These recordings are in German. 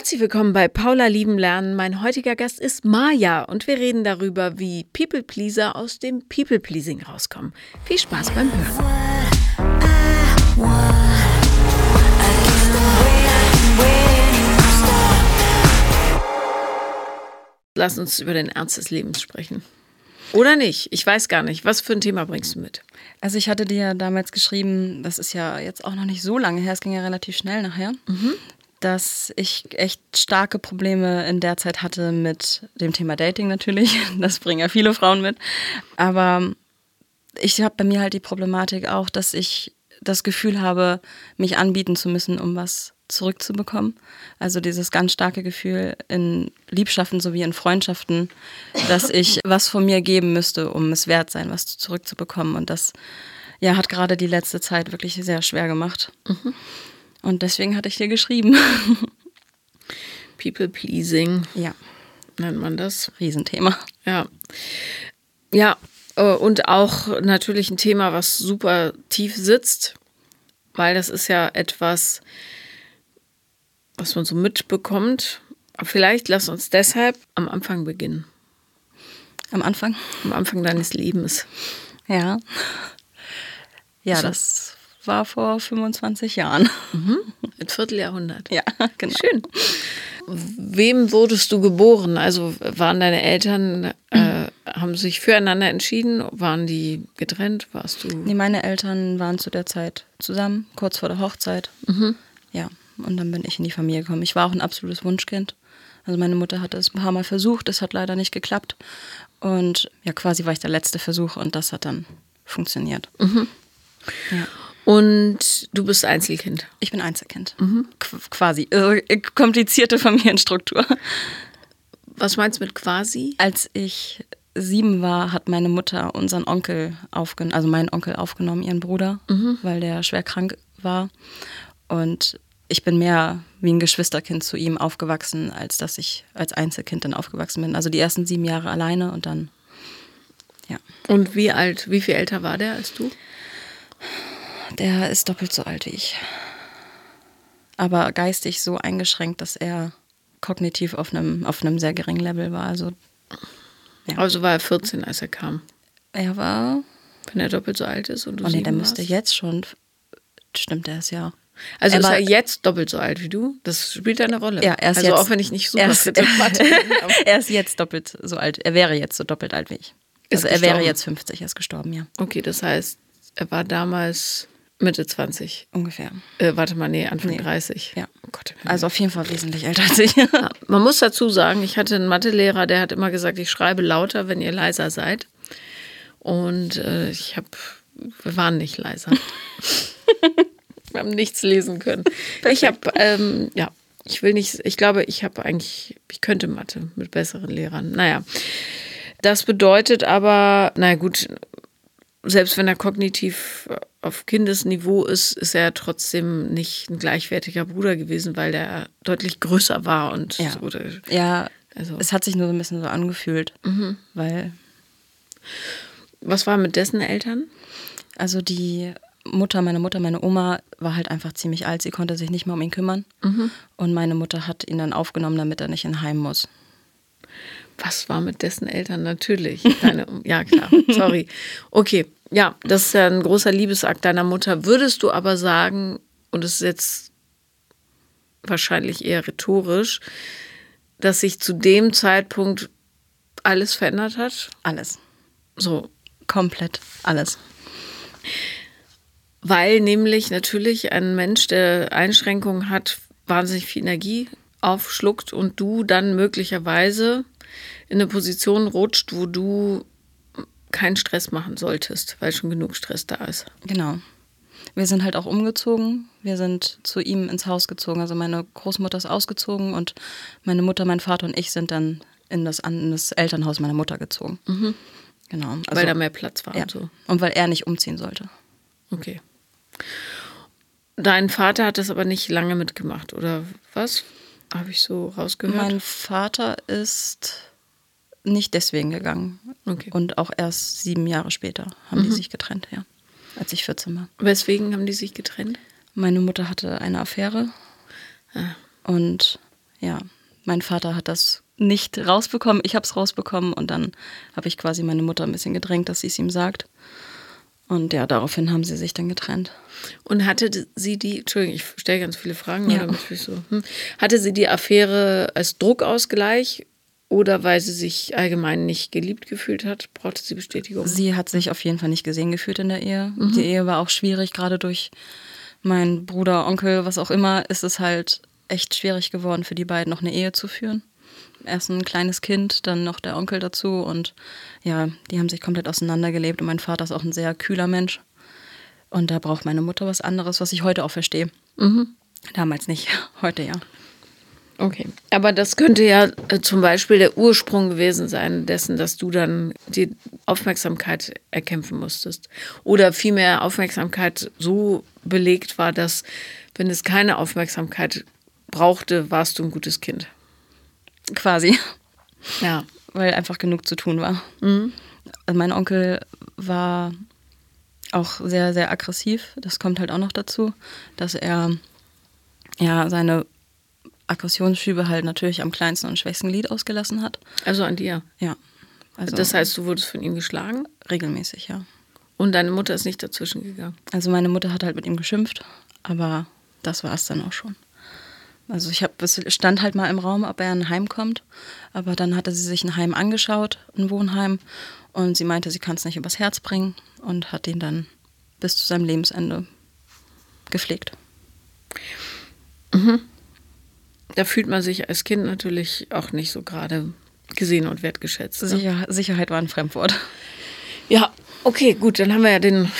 Herzlich willkommen bei Paula Lieben Lernen. Mein heutiger Gast ist Maja und wir reden darüber, wie People Pleaser aus dem People Pleasing rauskommen. Viel Spaß beim Hören. Lass uns über den Ernst des Lebens sprechen. Oder nicht? Ich weiß gar nicht. Was für ein Thema bringst du mit? Also ich hatte dir ja damals geschrieben, das ist ja jetzt auch noch nicht so lange her, es ging ja relativ schnell nachher, dass ich echt starke Probleme in der Zeit hatte mit dem Thema Dating natürlich. Das bringen ja viele Frauen mit. Aber ich habe bei mir halt die Problematik auch, dass ich das Gefühl habe, mich anbieten zu müssen, um was zurückzubekommen. Also dieses ganz starke Gefühl in Liebschaften sowie in Freundschaften, dass ich was von mir geben müsste, um es wert sein, was zurückzubekommen. Und das ja, hat gerade die letzte Zeit wirklich sehr schwer gemacht. Und deswegen hatte ich dir geschrieben. People Pleasing ja, nennt man das. Riesenthema. Ja. Ja, äh, und auch natürlich ein Thema, was super tief sitzt, weil das ist ja etwas, was man so mitbekommt. Vielleicht lass uns deshalb am Anfang beginnen. Am Anfang. Am Anfang deines Lebens. Ja. Ja, das war vor 25 Jahren. Ein Vierteljahrhundert. Ja, genau. Schön. Wem wurdest du geboren? Also waren deine Eltern, äh, haben sich füreinander entschieden? Waren die getrennt? Warst du? Nee, meine Eltern waren zu der Zeit zusammen, kurz vor der Hochzeit. Ja, und dann bin ich in die Familie gekommen. Ich war auch ein absolutes Wunschkind. Also meine Mutter hatte es ein paar Mal versucht, es hat leider nicht geklappt. Und ja, quasi war ich der letzte Versuch und das hat dann funktioniert. Ja. Und du bist Einzelkind. Ich bin Einzelkind. Qu quasi. Äh, komplizierte Familienstruktur. Was meinst du mit quasi? Als ich sieben war, hat meine Mutter unseren Onkel aufgenommen, also meinen Onkel aufgenommen, ihren Bruder, weil der schwer krank war. Und ich bin mehr wie ein Geschwisterkind zu ihm aufgewachsen, als dass ich als Einzelkind dann aufgewachsen bin. Also die ersten sieben Jahre alleine und dann, ja. Und wie alt, wie viel älter war der als du? Der ist doppelt so alt wie ich. Aber geistig so eingeschränkt, dass er kognitiv auf einem, auf einem sehr geringen Level war. Also Ja. Also war er 14, als er kam. er war Wenn er doppelt so alt ist und du Oh nee, der müsste jetzt schon. Stimmt, der ist ja. Also er ist war- er jetzt doppelt so alt wie du? Das spielt eine Rolle. Ja, er ist also jetzt- auch wenn ich nicht super er ist- aber- er ist jetzt doppelt so alt. Er wäre jetzt so doppelt alt wie ich. Also er wäre gestorben. jetzt 50, er ist gestorben, ja. Okay, das heißt, er war damals Mitte 20. Ungefähr. Äh, warte mal, nee, Anfang Nee. 30. Ja. Oh Gott. Also auf jeden Fall wesentlich älter als ich. Ja, man muss dazu sagen, ich hatte einen Mathelehrer, der hat immer gesagt, ich schreibe lauter, wenn ihr leiser seid. Und äh, ich habe, wir waren nicht leiser. wir haben nichts lesen können. Ich habe, ähm, ja, ich will nicht, ich glaube, ich habe eigentlich, ich könnte Mathe mit besseren Lehrern. Naja, das bedeutet aber, na gut, selbst wenn er kognitiv auf Kindesniveau ist, ist er trotzdem nicht ein gleichwertiger Bruder gewesen, weil der deutlich größer war und Ja. so. ja, Also- es hat sich nur so ein bisschen so angefühlt. Weil, Was war mit dessen Eltern? also die Mutter, meine Mutter, meine Oma war halt einfach ziemlich alt. Sie konnte sich nicht mehr um ihn kümmern. Und meine Mutter hat ihn dann aufgenommen, damit er nicht in Heim muss. Was war mit dessen Eltern? Natürlich. Deine, ja, klar. Sorry. Okay. Ja, das ist ja ein großer Liebesakt deiner Mutter. Würdest du aber sagen, und es ist jetzt wahrscheinlich eher rhetorisch, dass sich zu dem Zeitpunkt alles verändert hat? Alles. So, Komplett alles. Weil nämlich natürlich ein Mensch, der Einschränkungen hat, wahnsinnig viel Energie aufschluckt und du dann möglicherweise in eine Position rutscht, wo du keinen Stress machen solltest, weil schon genug Stress da ist. Genau. Wir sind halt auch umgezogen. Wir sind zu ihm ins Haus gezogen. Also meine Großmutter ist ausgezogen und meine Mutter, mein Vater und ich sind dann in das, in das Elternhaus meiner Mutter gezogen. Genau. Also, weil da mehr Platz war ja. und so. Und weil er nicht umziehen sollte. Okay. Dein Vater hat das aber nicht lange mitgemacht, oder was? Habe ich so rausgehört? Mein Vater ist nicht deswegen gegangen. Okay. Und auch erst sieben Jahre später haben die sich getrennt, ja. Als ich 14 war. Weswegen haben die sich getrennt? Meine Mutter hatte eine Affäre. Ah. Und ja, mein Vater hat das nicht rausbekommen. Ich habe es rausbekommen und dann habe ich quasi meine Mutter ein bisschen gedrängt, dass sie es ihm sagt. Und ja, daraufhin haben sie sich dann getrennt. Und hatte sie die, Entschuldigung, ich stelle ganz viele Fragen, ja. so, hm, hatte sie die Affäre als Druckausgleich oder weil sie sich allgemein nicht geliebt gefühlt hat? Brauchte sie Bestätigung? Sie hat sich auf jeden Fall nicht gesehen gefühlt in der Ehe. Mhm. Die Ehe war auch schwierig, gerade durch meinen Bruder, Onkel, was auch immer, ist es halt echt schwierig geworden für die beiden, noch eine Ehe zu führen. Erst ein kleines Kind, dann noch der Onkel dazu und ja, die haben sich komplett auseinandergelebt und mein Vater ist auch ein sehr kühler Mensch. Und da braucht meine Mutter was anderes, was ich heute auch verstehe. Mhm. Damals nicht, heute ja. Okay, aber das könnte ja äh, zum Beispiel der Ursprung gewesen sein dessen, dass du dann die Aufmerksamkeit erkämpfen musstest. Oder vielmehr Aufmerksamkeit so belegt war, dass wenn es keine Aufmerksamkeit brauchte, warst du ein gutes Kind. Quasi. Ja. Weil einfach genug zu tun war. Mhm. Also mein Onkel war auch sehr, sehr aggressiv. Das kommt halt auch noch dazu, dass er ja seine Aggressionsschübe halt natürlich am kleinsten und schwächsten Glied ausgelassen hat. Also an dir? Ja. Also das heißt, du wurdest von ihm geschlagen? Regelmäßig, ja. Und deine Mutter ist nicht dazwischen gegangen? Also meine Mutter hat halt mit ihm geschimpft, aber das war es dann auch schon. Also ich habe, es stand halt mal im Raum, ob er in ein Heim kommt, aber dann hatte sie sich ein Heim angeschaut, ein Wohnheim, und sie meinte, sie kann es nicht übers Herz bringen und hat ihn dann bis zu seinem Lebensende gepflegt. Mhm da fühlt man sich als Kind natürlich auch nicht so gerade gesehen und wertgeschätzt. Ne? Sicher, Sicherheit war ein Fremdwort. Ja, okay, gut, dann haben wir ja den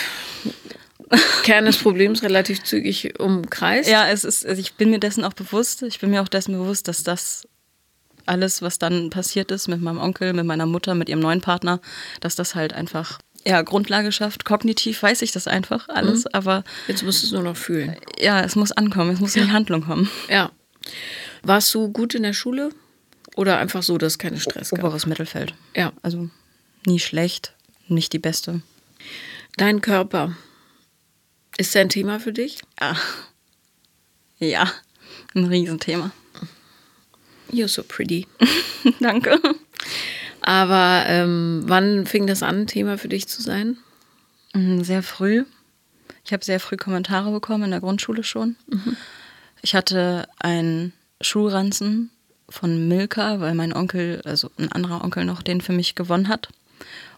Kern des Problems relativ zügig umkreist. Ja, es ist, also ich bin mir dessen auch bewusst. Ich bin mir auch dessen bewusst, dass das alles, was dann passiert ist mit meinem Onkel, mit meiner Mutter, mit ihrem neuen Partner, dass das halt einfach ja, Grundlage schafft. Kognitiv weiß ich das einfach alles, mhm. aber. Jetzt musst du es nur noch fühlen. Ja, es muss ankommen, es muss in die Handlung kommen. Ja. Warst du gut in der Schule oder einfach so, dass es keine Stress gab? Oberes Mittelfeld. Ja. Also nie schlecht, nicht die beste. Dein Körper, ist der ein Thema für dich? Ja. Ja, ein Riesenthema. You're so pretty. Danke. Aber ähm, wann fing das an, Thema für dich zu sein? Mm, sehr früh. Ich habe sehr früh Kommentare bekommen in der Grundschule schon. Mhm. Ich hatte einen Schulranzen von Milka, weil mein Onkel, also ein anderer Onkel noch, den für mich gewonnen hat.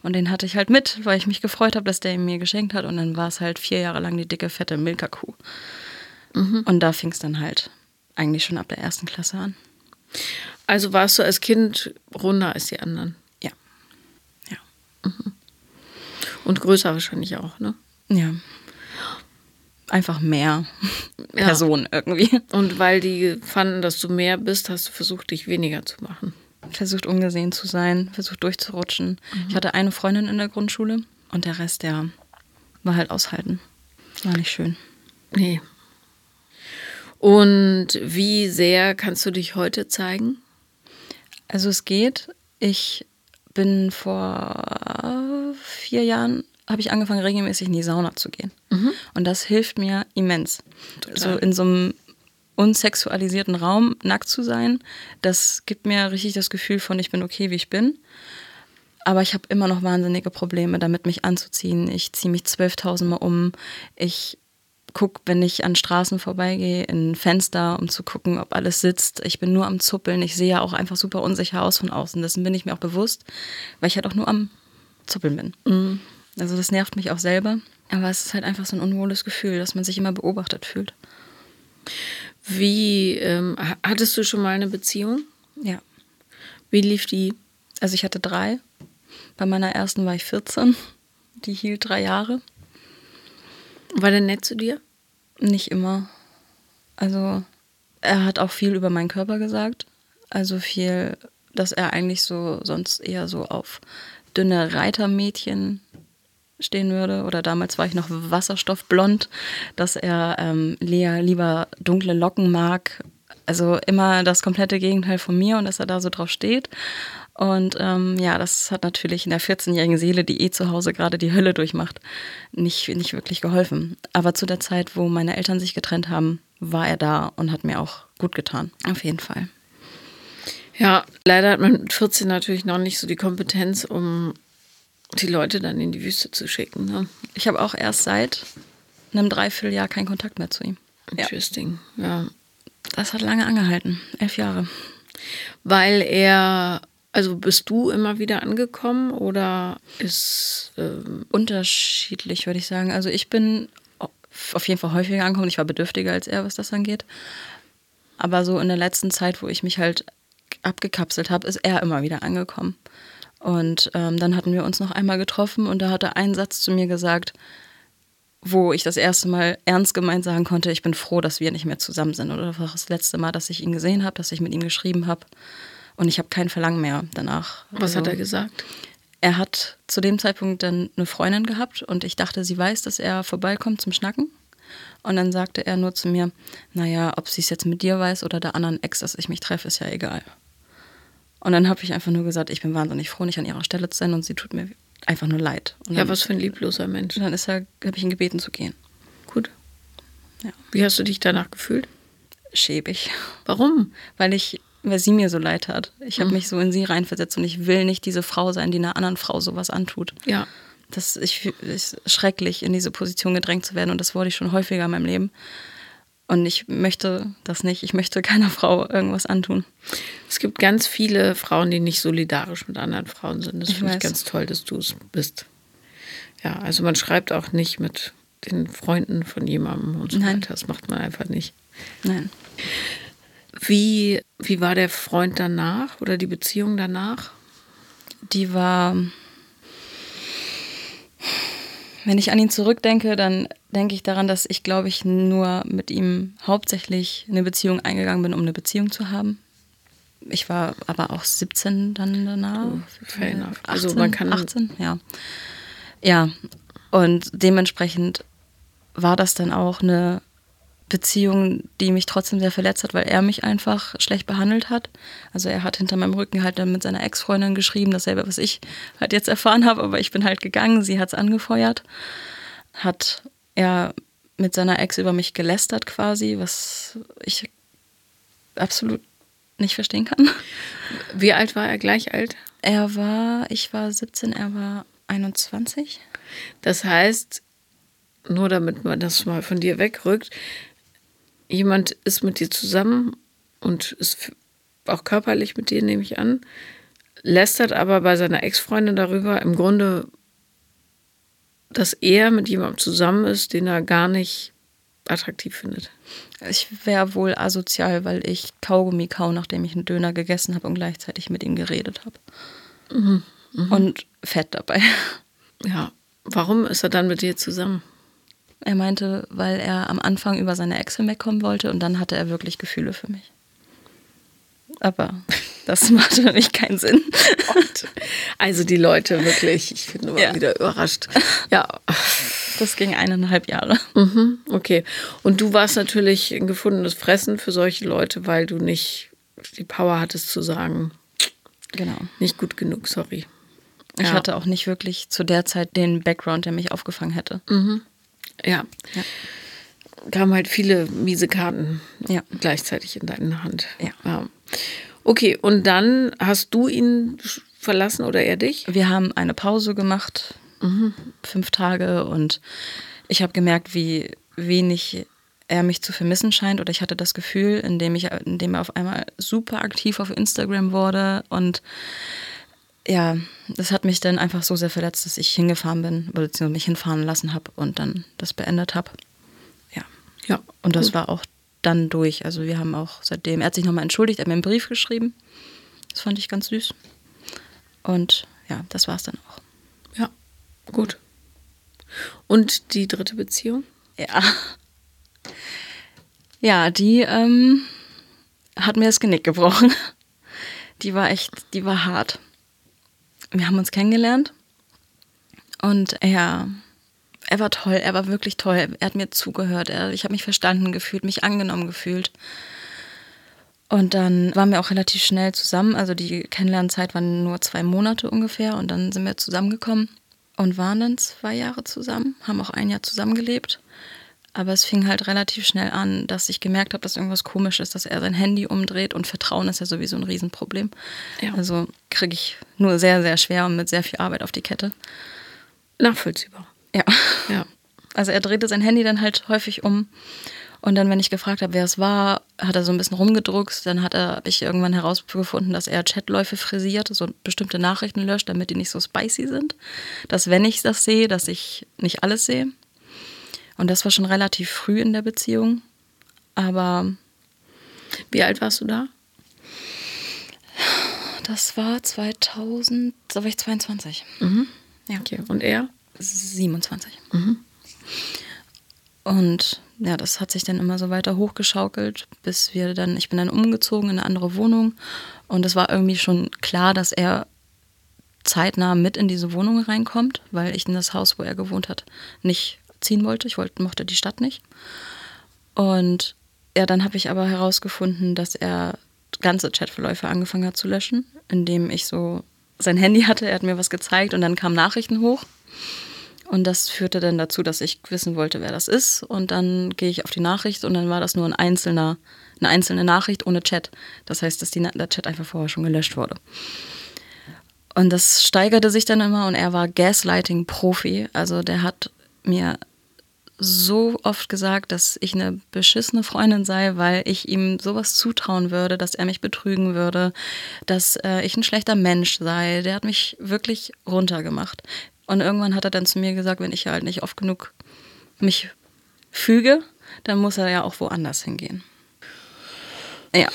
Und den hatte ich halt mit, weil ich mich gefreut habe, dass der ihn mir geschenkt hat. Und dann war es halt vier Jahre lang die dicke, fette Milka-Kuh. Mhm. Und da fing es dann halt eigentlich schon ab der ersten Klasse an. Also warst du als Kind runder als die anderen? Ja. Ja. Mhm. Und größer wahrscheinlich auch, ne? Ja einfach mehr ja. Personen irgendwie. Und weil die fanden, dass du mehr bist, hast du versucht, dich weniger zu machen. Versucht ungesehen zu sein, versucht durchzurutschen. Mhm. Ich hatte eine Freundin in der Grundschule und der Rest, der war halt aushalten. War nicht schön. Nee. Und wie sehr kannst du dich heute zeigen? Also es geht. Ich bin vor vier Jahren habe ich angefangen, regelmäßig in die Sauna zu gehen. Mhm. Und das hilft mir immens. Total. So in so einem unsexualisierten Raum nackt zu sein, das gibt mir richtig das Gefühl von, ich bin okay, wie ich bin. Aber ich habe immer noch wahnsinnige Probleme damit, mich anzuziehen. Ich ziehe mich 12.000 Mal um. Ich gucke, wenn ich an Straßen vorbeigehe, in Fenster, um zu gucken, ob alles sitzt. Ich bin nur am Zuppeln. Ich sehe ja auch einfach super unsicher aus von außen. Dessen bin ich mir auch bewusst, weil ich halt auch nur am Zuppeln bin. Mhm. Also das nervt mich auch selber. Aber es ist halt einfach so ein unwohles Gefühl, dass man sich immer beobachtet fühlt. Wie, ähm, hattest du schon mal eine Beziehung? Ja. Wie lief die? Also ich hatte drei. Bei meiner ersten war ich 14. Die hielt drei Jahre. War der nett zu dir? Nicht immer. Also er hat auch viel über meinen Körper gesagt. Also viel, dass er eigentlich so sonst eher so auf dünne Reitermädchen stehen würde, oder damals war ich noch wasserstoffblond, dass er ähm, Lea lieber dunkle Locken mag. Also immer das komplette Gegenteil von mir und dass er da so drauf steht. Und ähm, ja, das hat natürlich in der 14-jährigen Seele, die eh zu Hause gerade die Hölle durchmacht, nicht, nicht wirklich geholfen. Aber zu der Zeit, wo meine Eltern sich getrennt haben, war er da und hat mir auch gut getan. Auf jeden Fall. Ja, leider hat man mit 14 natürlich noch nicht so die Kompetenz, um die Leute dann in die Wüste zu schicken. Ne? Ich habe auch erst seit einem Dreivierteljahr keinen Kontakt mehr zu ihm. Interesting, ja. Das hat lange angehalten, elf Jahre. Weil er, also bist du immer wieder angekommen oder ist. Ähm, Unterschiedlich, würde ich sagen. Also ich bin auf jeden Fall häufiger angekommen. Ich war bedürftiger als er, was das angeht. Aber so in der letzten Zeit, wo ich mich halt abgekapselt habe, ist er immer wieder angekommen. Und ähm, dann hatten wir uns noch einmal getroffen und da hat er einen Satz zu mir gesagt, wo ich das erste Mal ernst gemeint sagen konnte, ich bin froh, dass wir nicht mehr zusammen sind. Oder das war das letzte Mal, dass ich ihn gesehen habe, dass ich mit ihm geschrieben habe. Und ich habe kein Verlangen mehr danach. Was also, hat er gesagt? Er hat zu dem Zeitpunkt dann eine Freundin gehabt und ich dachte, sie weiß, dass er vorbeikommt zum Schnacken. Und dann sagte er nur zu mir, naja, ob sie es jetzt mit dir weiß oder der anderen Ex, dass ich mich treffe, ist ja egal. Und dann habe ich einfach nur gesagt, ich bin wahnsinnig froh, nicht an ihrer Stelle zu sein und sie tut mir einfach nur leid. Und ja, was für ein liebloser Mensch. Und dann ist er, habe ich ihn gebeten zu gehen. Gut. Ja. Wie hast du dich danach gefühlt? Schäbig. Warum? Weil ich, weil sie mir so leid hat. Ich habe mhm. mich so in sie reinversetzt und ich will nicht diese Frau sein, die einer anderen Frau sowas antut. Ja. Das ich, ist schrecklich, in diese Position gedrängt zu werden und das wurde ich schon häufiger in meinem Leben. Und ich möchte das nicht. Ich möchte keiner Frau irgendwas antun. Es gibt ganz viele Frauen, die nicht solidarisch mit anderen Frauen sind. Das finde ich ganz toll, dass du es bist. Ja, also man schreibt auch nicht mit den Freunden von jemandem und so Nein. weiter. Das macht man einfach nicht. Nein. Wie, wie war der Freund danach oder die Beziehung danach? Die war wenn ich an ihn zurückdenke, dann denke ich daran, dass ich, glaube ich, nur mit ihm hauptsächlich eine Beziehung eingegangen bin, um eine Beziehung zu haben. Ich war aber auch 17 dann danach. Oh, fair enough. also man kann 18, ja. Ja, und dementsprechend war das dann auch eine Beziehung, die mich trotzdem sehr verletzt hat, weil er mich einfach schlecht behandelt hat. Also er hat hinter meinem Rücken halt dann mit seiner Ex-Freundin geschrieben, dasselbe, was ich halt jetzt erfahren habe, aber ich bin halt gegangen, sie hat es angefeuert. Hat er mit seiner Ex über mich gelästert quasi, was ich absolut nicht verstehen kann. Wie alt war er? Gleich alt? Er war, ich war 17, er war 21. Das heißt, nur damit man das mal von dir wegrückt, jemand ist mit dir zusammen und ist auch körperlich mit dir, nehme ich an, lästert aber bei seiner Ex-Freundin darüber, im Grunde, dass er mit jemandem zusammen ist, den er gar nicht attraktiv findet. Ich wäre wohl asozial, weil ich Kaugummi kau, nachdem ich einen Döner gegessen habe und gleichzeitig mit ihm geredet habe. Mhm, mh. Und fett dabei. Ja, warum ist er dann mit dir zusammen? Er meinte, weil er am Anfang über seine Ex wegkommen wollte und dann hatte er wirklich Gefühle für mich. Aber das machte für mich keinen Sinn. Also die Leute wirklich, ich bin immer ja. wieder überrascht. Ja. Das ging eineinhalb Jahre. Mhm, okay. Und du warst natürlich ein gefundenes Fressen für solche Leute, weil du nicht die Power hattest zu sagen, genau. nicht gut genug, sorry. Ich ja. hatte auch nicht wirklich zu der Zeit den Background, der mich aufgefangen hätte. Mhm. Ja. ja. Kamen halt viele miese Karten ja. gleichzeitig in deine Hand. Ja. ja. Okay, und dann hast du ihn verlassen oder er dich? Wir haben eine Pause gemacht, mhm. fünf Tage, und ich habe gemerkt, wie wenig er mich zu vermissen scheint. Oder ich hatte das Gefühl, indem, ich, indem er auf einmal super aktiv auf Instagram wurde und ja, das hat mich dann einfach so sehr verletzt, dass ich hingefahren bin, beziehungsweise mich hinfahren lassen habe und dann das beendet habe. Ja. Ja. Und das gut. war auch dann durch. Also wir haben auch seitdem, er hat sich nochmal entschuldigt, er hat mir einen Brief geschrieben. Das fand ich ganz süß. Und ja, das war es dann auch. Ja, gut. Und die dritte Beziehung? Ja. Ja, die ähm, hat mir das Genick gebrochen. Die war echt, die war hart wir haben uns kennengelernt und er, er war toll, er war wirklich toll. Er hat mir zugehört, er, ich habe mich verstanden gefühlt, mich angenommen gefühlt. Und dann waren wir auch relativ schnell zusammen. Also die Kennenlernzeit waren nur zwei Monate ungefähr. Und dann sind wir zusammengekommen und waren dann zwei Jahre zusammen, haben auch ein Jahr zusammengelebt. Aber es fing halt relativ schnell an, dass ich gemerkt habe, dass irgendwas komisch ist, dass er sein Handy umdreht und Vertrauen ist ja sowieso ein Riesenproblem. Ja. Also kriege ich nur sehr, sehr schwer und mit sehr viel Arbeit auf die Kette. Nachvollziehbar. Ja. Ja. Also er drehte sein Handy dann halt häufig um. Und dann, wenn ich gefragt habe, wer es war, hat er so ein bisschen rumgedruckst. Dann hat er, habe ich irgendwann herausgefunden, dass er Chatläufe frisiert, so bestimmte Nachrichten löscht, damit die nicht so spicy sind. Dass wenn ich das sehe, dass ich nicht alles sehe. Und das war schon relativ früh in der Beziehung. Aber Wie alt warst du da? das war 2000, da war ich 22. Ja. Okay. Und er? 27. Und ja, das hat sich dann immer so weiter hochgeschaukelt, bis wir dann, ich bin dann umgezogen in eine andere Wohnung und es war irgendwie schon klar, dass er zeitnah mit in diese Wohnung reinkommt, weil ich in das Haus, wo er gewohnt hat, nicht ziehen wollte. Ich wollte, mochte die Stadt nicht. Und ja, dann habe ich aber herausgefunden, dass er ganze Chatverläufe angefangen hat zu löschen, indem ich so sein Handy hatte, er hat mir was gezeigt und dann kamen Nachrichten hoch. Und das führte dann dazu, dass ich wissen wollte, wer das ist. Und dann gehe ich auf die Nachricht und dann war das nur ein einzelner, eine einzelne Nachricht ohne Chat. Das heißt, dass die, der Chat einfach vorher schon gelöscht wurde. Und das steigerte sich dann immer und er war Gaslighting-Profi. Also der hat mir so oft gesagt, dass ich eine beschissene Freundin sei, weil ich ihm sowas zutrauen würde, dass er mich betrügen würde, dass äh, ich ein schlechter Mensch sei. Der hat mich wirklich runtergemacht. Und irgendwann hat er dann zu mir gesagt, wenn ich halt nicht oft genug mich füge, dann muss er ja auch woanders hingehen. Ja.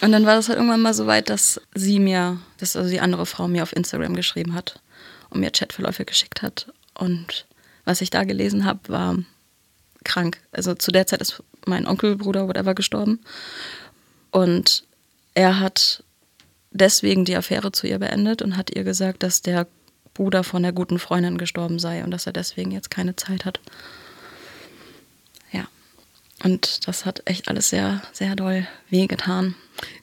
Und dann war das halt irgendwann mal so weit, dass sie mir, dass also die andere Frau mir auf Instagram geschrieben hat und mir Chatverläufe geschickt hat. Und was ich da gelesen habe, war krank. Also zu der Zeit ist mein Onkelbruder, whatever, gestorben. Und er hat deswegen die Affäre zu ihr beendet und hat ihr gesagt, dass der Bruder von der guten Freundin gestorben sei und dass er deswegen jetzt keine Zeit hat. Ja. Und das hat echt alles sehr, sehr doll wehgetan.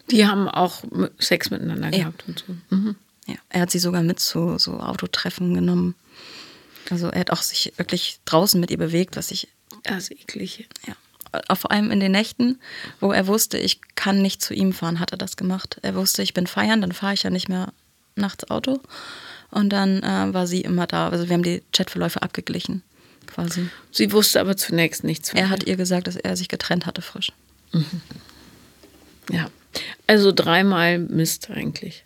Die haben auch Sex miteinander Ja. gehabt und so. Mhm. Ja. Er hat sie sogar mit zu so Autotreffen genommen. Also er hat auch sich wirklich draußen mit ihr bewegt, was ich Das ist eklig. Ja. Auch Vor allem in den Nächten, wo er wusste, ich kann nicht zu ihm fahren, hat er das gemacht. Er wusste, ich bin feiern, dann fahre ich ja nicht mehr nachts Auto. Und dann äh, war sie immer da. Also wir haben die Chatverläufe abgeglichen, quasi. Sie wusste aber zunächst nichts von Er hat ihr gesagt, dass er sich getrennt hatte frisch. Ja. Also dreimal Mist eigentlich.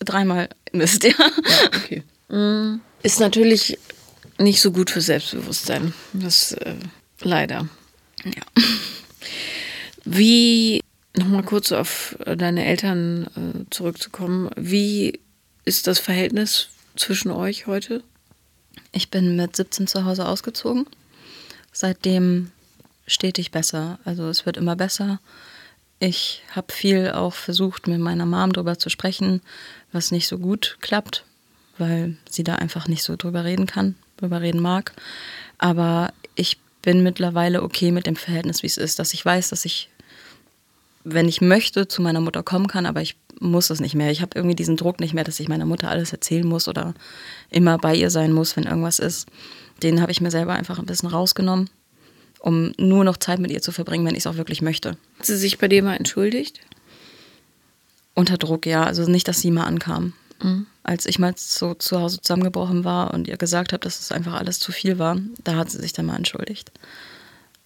Dreimal Mist, ja. Ja, okay. Mm, Ist natürlich nicht so gut für Selbstbewusstsein. Das äh, leider. ja. Wie, nochmal kurz auf deine Eltern äh, zurückzukommen, wie ist das Verhältnis zwischen euch heute? Ich bin mit 17 zu Hause ausgezogen. Seitdem stetig besser. Also es wird immer besser. Ich habe viel auch versucht, mit meiner Mom drüber zu sprechen, was nicht so gut klappt, weil sie da einfach nicht so drüber reden kann, drüber reden mag. Aber ich bin mittlerweile okay mit dem Verhältnis, wie es ist, dass ich weiß, dass ich, wenn ich möchte, zu meiner Mutter kommen kann, aber ich muss es nicht mehr. Ich habe irgendwie diesen Druck nicht mehr, dass ich meiner Mutter alles erzählen muss oder immer bei ihr sein muss, wenn irgendwas ist. Den habe ich mir selber einfach ein bisschen rausgenommen, um nur noch Zeit mit ihr zu verbringen, wenn ich es auch wirklich möchte. Hat sie sich bei dir mal entschuldigt? Unter Druck, ja. Also nicht, dass sie mal ankam. Als ich mal so zu Hause zusammengebrochen war und ihr gesagt habe, dass es einfach alles zu viel war, da hat sie sich dann mal entschuldigt.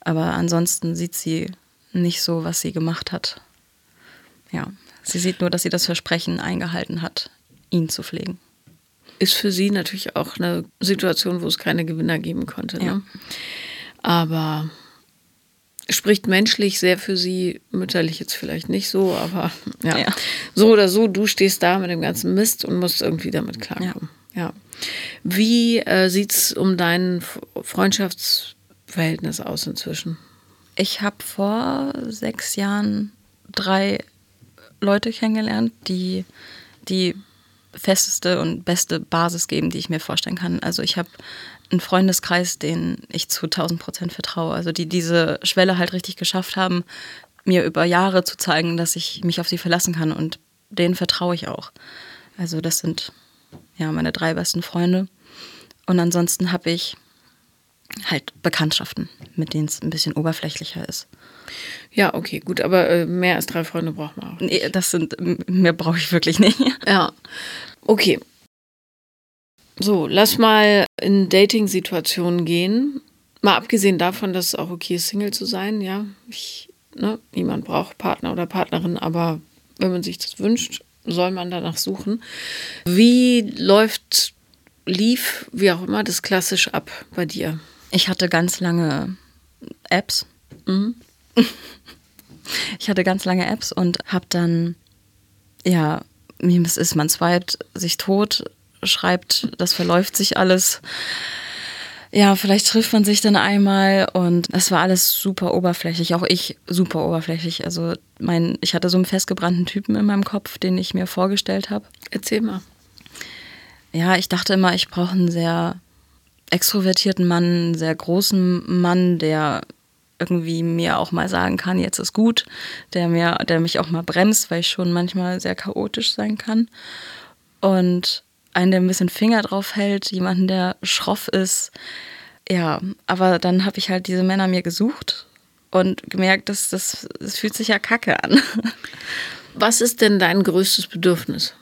Aber ansonsten sieht sie nicht so, was sie gemacht hat. Ja, sie sieht nur, dass sie das Versprechen eingehalten hat, ihn zu pflegen. Ist für sie natürlich auch eine Situation, wo es keine Gewinner geben konnte. Ne? Ja. Aber spricht menschlich sehr für sie, mütterlich jetzt vielleicht nicht so, aber ja. Ja. So oder so, du stehst da mit dem ganzen Mist und musst irgendwie damit klarkommen. Ja. Wie äh, sieht es um dein Freundschaftsverhältnis aus inzwischen? Ich habe vor sechs Jahren drei Leute kennengelernt, die die festeste und beste Basis geben, die ich mir vorstellen kann. Also ich habe einen Freundeskreis, den ich zu 1000 Prozent vertraue. Also die diese Schwelle halt richtig geschafft haben, mir über Jahre zu zeigen, dass ich mich auf sie verlassen kann und denen vertraue ich auch. Also das sind ja meine drei besten Freunde. Und ansonsten habe ich Halt Bekanntschaften, mit denen es ein bisschen oberflächlicher ist. Ja, okay, gut, aber äh, mehr als drei Freunde braucht man auch. Nee, das sind, mehr brauche ich wirklich nicht. Ja. Okay. So, lass mal in Dating-Situationen gehen. Mal abgesehen davon, dass es auch okay ist, Single zu sein, ja. Ich, ne, niemand braucht Partner oder Partnerin, aber wenn man sich das wünscht, soll man danach suchen. Wie läuft, lief, wie auch immer, das klassisch ab bei dir? Ich hatte ganz lange Apps. Mhm. Ich hatte ganz lange Apps und habe dann, ja, es ist, man swiped sich tot, schreibt, das verläuft sich alles. Ja, vielleicht trifft man sich dann einmal und das war alles super oberflächlich, auch ich super oberflächlich. Also mein, ich hatte so einen festgebrannten Typen in meinem Kopf, den ich mir vorgestellt habe. Erzähl mal. Ja, ich dachte immer, ich brauche einen sehr extrovertierten Mann, einen sehr großen Mann, der irgendwie mir auch mal sagen kann, jetzt ist gut, der mir, der mich auch mal bremst, weil ich schon manchmal sehr chaotisch sein kann. Und einen, der ein bisschen Finger drauf hält, jemanden, der schroff ist. Ja, aber dann habe ich halt diese Männer mir gesucht und gemerkt, dass das, das fühlt sich ja kacke an. Was ist denn dein größtes Bedürfnis?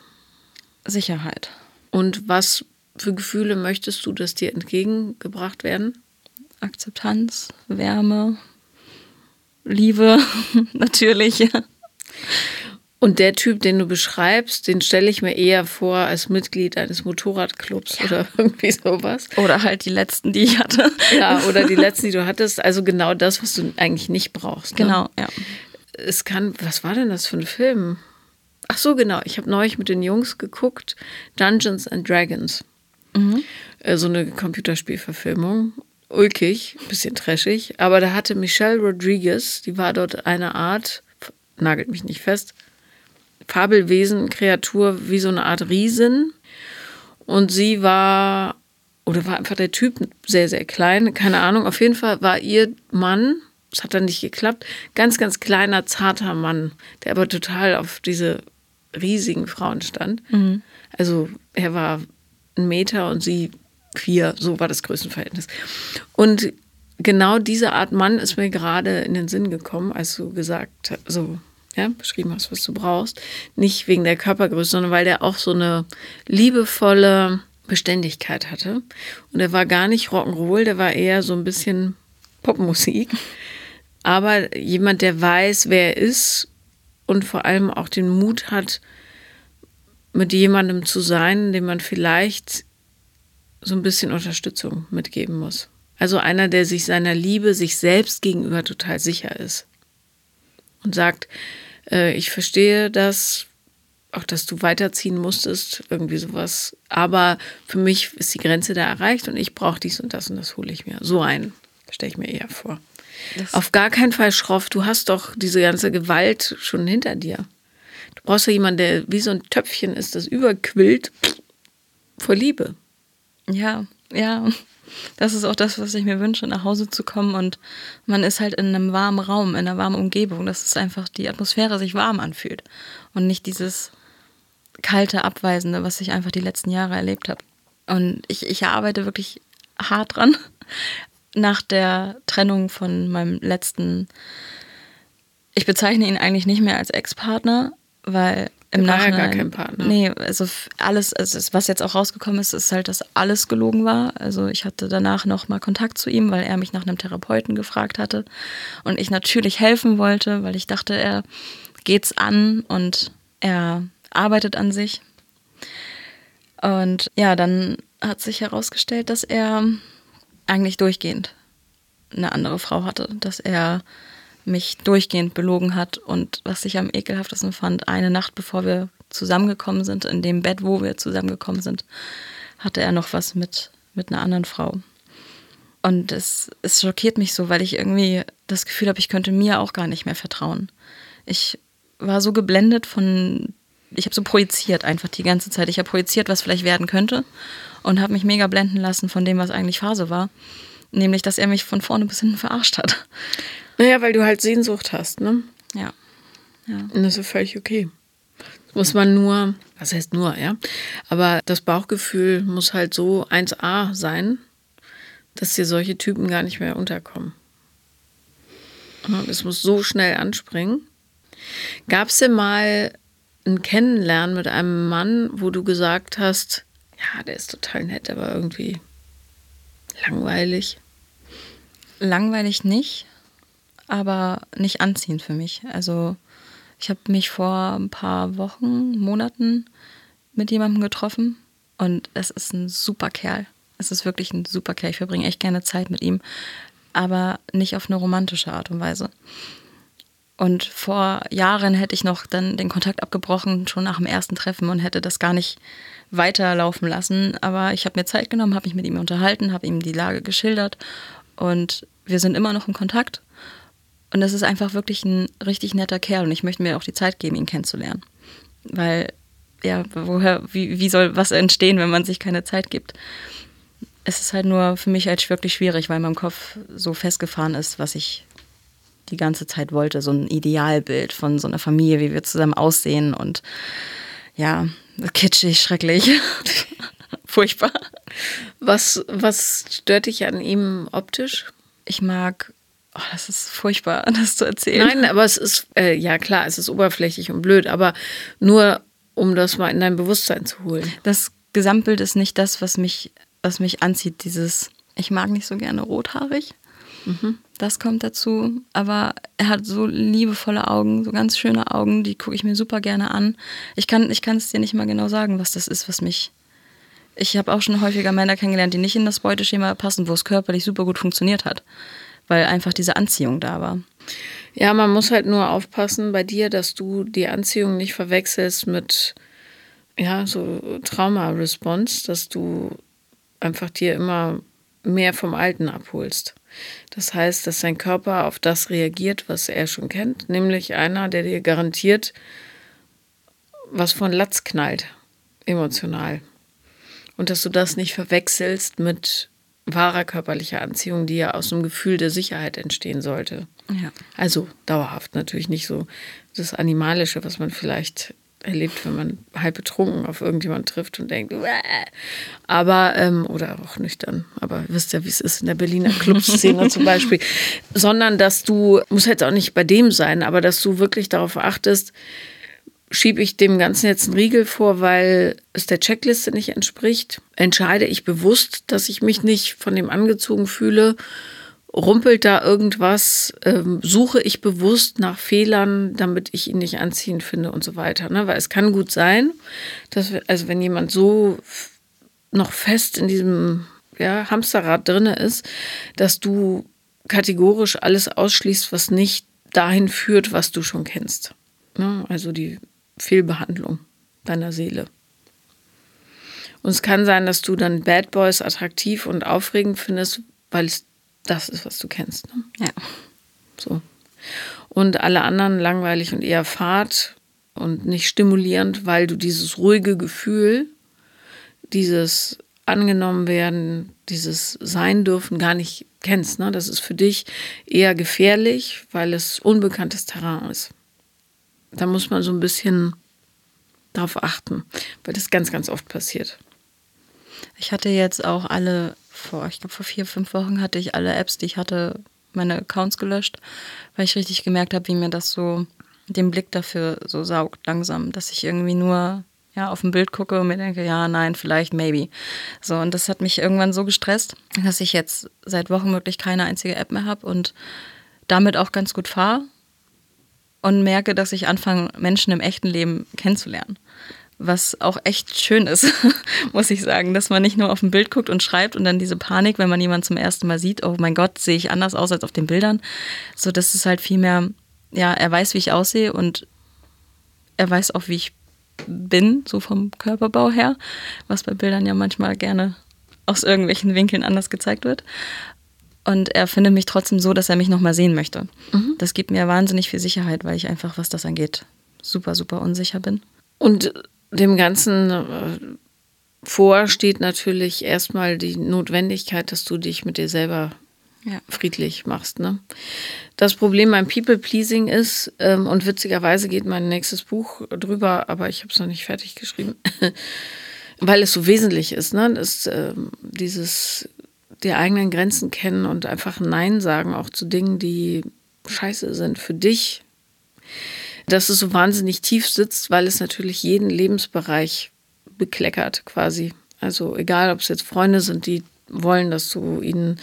Sicherheit. Und was für Gefühle möchtest du, dass dir entgegengebracht werden? Akzeptanz, Wärme, Liebe, natürlich. Und der Typ, den du beschreibst, den stelle ich mir eher vor als Mitglied eines Motorradclubs ja. oder irgendwie sowas. Oder halt die letzten, die ich hatte. Ja, oder die letzten, die du hattest. Also genau das, was du eigentlich nicht brauchst. Ne? Genau, ja. Es kann, was war denn das für ein Film? Ach so, genau. Ich habe neulich mit den Jungs geguckt, Dungeons and Dragons. Mhm. Äh, so eine Computerspielverfilmung. Ulkig, bisschen trashig. Aber da hatte Michelle Rodriguez, die war dort eine Art, nagelt mich nicht fest, Fabelwesen, Kreatur wie so eine Art Riesen. Und sie war, oder war einfach der Typ sehr, sehr klein, keine Ahnung. Auf jeden Fall war ihr Mann, es hat dann nicht geklappt, ganz, ganz kleiner, zarter Mann, der aber total auf diese riesigen Frauen stand. Mhm. Also er war ein Meter und sie vier, so war das Größenverhältnis. Und genau diese Art Mann ist mir gerade in den Sinn gekommen, als du gesagt hast, so ja, beschrieben hast, was du brauchst. Nicht wegen der Körpergröße, sondern weil der auch so eine liebevolle Beständigkeit hatte. Und er war gar nicht Rock'n'Roll, der war eher so ein bisschen Popmusik. Aber jemand, der weiß, wer er ist und vor allem auch den Mut hat, mit jemandem zu sein, dem man vielleicht so ein bisschen Unterstützung mitgeben muss. Also einer, der sich seiner Liebe, sich selbst gegenüber total sicher ist. Und sagt, äh, ich verstehe das, auch dass du weiterziehen musstest, irgendwie sowas. Aber für mich ist die Grenze da erreicht und ich brauche dies und das und das hole ich mir. So einen stelle ich mir eher vor. Das Auf gar keinen Fall schroff. Du hast doch diese ganze Gewalt schon hinter dir. Du brauchst ja jemanden, der wie so ein Töpfchen ist, das überquillt vor Liebe. Ja, ja. Das ist auch das, was ich mir wünsche, nach Hause zu kommen und man ist halt in einem warmen Raum, in einer warmen Umgebung, dass es einfach die Atmosphäre sich warm anfühlt und nicht dieses kalte, abweisende, was ich einfach die letzten Jahre erlebt habe. Und ich, ich arbeite wirklich hart dran. Nach der Trennung von meinem letzten, ich bezeichne ihn eigentlich nicht mehr als Ex-Partner, weil im war Nachhinein. ja gar kein Partner. Nee, also alles, also was jetzt auch rausgekommen ist, ist halt, dass alles gelogen war. Also ich hatte danach nochmal Kontakt zu ihm, weil er mich nach einem Therapeuten gefragt hatte. Und ich natürlich helfen wollte, weil ich dachte, er geht's an und er arbeitet an sich. Und ja, dann hat sich herausgestellt, dass er eigentlich durchgehend eine andere Frau hatte, dass er mich durchgehend belogen hat und was ich am ekelhaftesten fand, eine Nacht bevor wir zusammengekommen sind, in dem Bett, wo wir zusammengekommen sind, hatte er noch was mit, mit einer anderen Frau. Und es, es schockiert mich so, weil ich irgendwie das Gefühl habe, ich könnte mir auch gar nicht mehr vertrauen. Ich war so geblendet von, ich habe so projiziert einfach die ganze Zeit. Ich habe projiziert, was vielleicht werden könnte und habe mich mega blenden lassen von dem, was eigentlich Phase war. Nämlich, dass er mich von vorne bis hinten verarscht hat. Naja, weil du halt Sehnsucht hast, ne? Ja. ja. Und das ist völlig okay. Das muss man nur, was heißt nur, ja? Aber das Bauchgefühl muss halt so 1A sein, dass dir solche Typen gar nicht mehr unterkommen. Es muss so schnell anspringen. Gab es denn mal ein Kennenlernen mit einem Mann, wo du gesagt hast, ja, der ist total nett, aber irgendwie langweilig? Langweilig nicht, aber nicht anziehend für mich. Also ich habe mich vor ein paar Wochen, Monaten mit jemandem getroffen und es ist ein super Kerl. Es ist wirklich ein super Kerl. Ich verbringe echt gerne Zeit mit ihm, aber nicht auf eine romantische Art und Weise. Und vor Jahren hätte ich noch dann den Kontakt abgebrochen, schon nach dem ersten Treffen und hätte das gar nicht weiterlaufen lassen. Aber ich habe mir Zeit genommen, habe mich mit ihm unterhalten, habe ihm die Lage geschildert und wir sind immer noch in Kontakt. Und das ist einfach wirklich ein richtig netter Kerl und ich möchte mir auch die Zeit geben, ihn kennenzulernen. Weil, ja, woher, wie, wie soll was entstehen, wenn man sich keine Zeit gibt? Es ist halt nur für mich halt wirklich schwierig, weil mein Kopf so festgefahren ist, was ich die ganze Zeit wollte. So ein Idealbild von so einer Familie, wie wir zusammen aussehen und ja, kitschig, schrecklich. Furchtbar. Was, was stört dich an ihm optisch? Ich mag Oh, das ist furchtbar, das zu erzählen. Nein, aber es ist, äh, ja klar, es ist oberflächlich und blöd, aber nur um das mal in dein Bewusstsein zu holen. Das Gesamtbild ist nicht das, was mich, was mich anzieht. Dieses, ich mag nicht so gerne rothaarig. Mhm. Das kommt dazu. Aber er hat so liebevolle Augen, so ganz schöne Augen, die gucke ich mir super gerne an. Ich kann, ich kann es dir nicht mal genau sagen, was das ist, was mich. Ich habe auch schon häufiger Männer kennengelernt, die nicht in das Beuteschema passen, wo es körperlich super gut funktioniert hat weil einfach diese Anziehung da war. Ja, man muss halt nur aufpassen bei dir, dass du die Anziehung nicht verwechselst mit ja, so Trauma-Response, dass du einfach dir immer mehr vom Alten abholst. Das heißt, dass dein Körper auf das reagiert, was er schon kennt, nämlich einer, der dir garantiert, was von Latz knallt, emotional. Und dass du das nicht verwechselst mit wahrer körperlicher Anziehung, die ja aus einem Gefühl der Sicherheit entstehen sollte. Ja. Also dauerhaft natürlich nicht so das Animalische, was man vielleicht erlebt, wenn man halb betrunken auf irgendjemand trifft und denkt, Wäh! aber, ähm, oder auch nüchtern, aber wisst ja, wie es ist in der Berliner Clubszene zum Beispiel, sondern dass du, muss jetzt auch nicht bei dem sein, aber dass du wirklich darauf achtest, schiebe ich dem Ganzen jetzt einen Riegel vor, weil es der Checkliste nicht entspricht? Entscheide ich bewusst, dass ich mich nicht von dem angezogen fühle? Rumpelt da irgendwas? Ähm, suche ich bewusst nach Fehlern, damit ich ihn nicht anziehend finde und so weiter? Ne? Weil es kann gut sein, dass, also wenn jemand so noch fest in diesem ja, Hamsterrad drin ist, dass du kategorisch alles ausschließt, was nicht dahin führt, was du schon kennst. Ne? Also die Fehlbehandlung deiner Seele. Und es kann sein, dass du dann Bad Boys attraktiv und aufregend findest, weil es das ist, was du kennst. Ne? Ja. So. Und alle anderen langweilig und eher fad und nicht stimulierend, weil du dieses ruhige Gefühl, dieses angenommen werden, dieses sein dürfen gar nicht kennst. Ne? Das ist für dich eher gefährlich, weil es unbekanntes Terrain ist da muss man so ein bisschen darauf achten, weil das ganz, ganz oft passiert. Ich hatte jetzt auch alle, vor, ich glaube vor vier, fünf Wochen hatte ich alle Apps, die ich hatte, meine Accounts gelöscht, weil ich richtig gemerkt habe, wie mir das so den Blick dafür so saugt langsam, dass ich irgendwie nur ja, auf ein Bild gucke und mir denke, ja, nein, vielleicht, maybe. So, und das hat mich irgendwann so gestresst, dass ich jetzt seit Wochen wirklich keine einzige App mehr habe und damit auch ganz gut fahre und merke, dass ich anfange, Menschen im echten Leben kennenzulernen. Was auch echt schön ist, muss ich sagen, dass man nicht nur auf ein Bild guckt und schreibt und dann diese Panik, wenn man jemanden zum ersten Mal sieht, oh mein Gott, sehe ich anders aus als auf den Bildern. So, das ist halt viel mehr, ja, er weiß, wie ich aussehe und er weiß auch, wie ich bin, so vom Körperbau her, was bei Bildern ja manchmal gerne aus irgendwelchen Winkeln anders gezeigt wird. Und er findet mich trotzdem so, dass er mich nochmal sehen möchte. Mhm. Das gibt mir wahnsinnig viel Sicherheit, weil ich einfach, was das angeht, super, super unsicher bin. Und dem Ganzen äh, vor steht natürlich erstmal die Notwendigkeit, dass du dich mit dir selber ja. friedlich machst. Ne? Das Problem beim People-Pleasing ist, ähm, und witzigerweise geht mein nächstes Buch drüber, aber ich habe es noch nicht fertig geschrieben, weil es so wesentlich ist, ne? Das, ähm, dieses die eigenen Grenzen kennen und einfach Nein sagen, auch zu Dingen, die scheiße sind für dich, dass es so wahnsinnig tief sitzt, weil es natürlich jeden Lebensbereich bekleckert quasi. Also egal, ob es jetzt Freunde sind, die wollen, dass du ihnen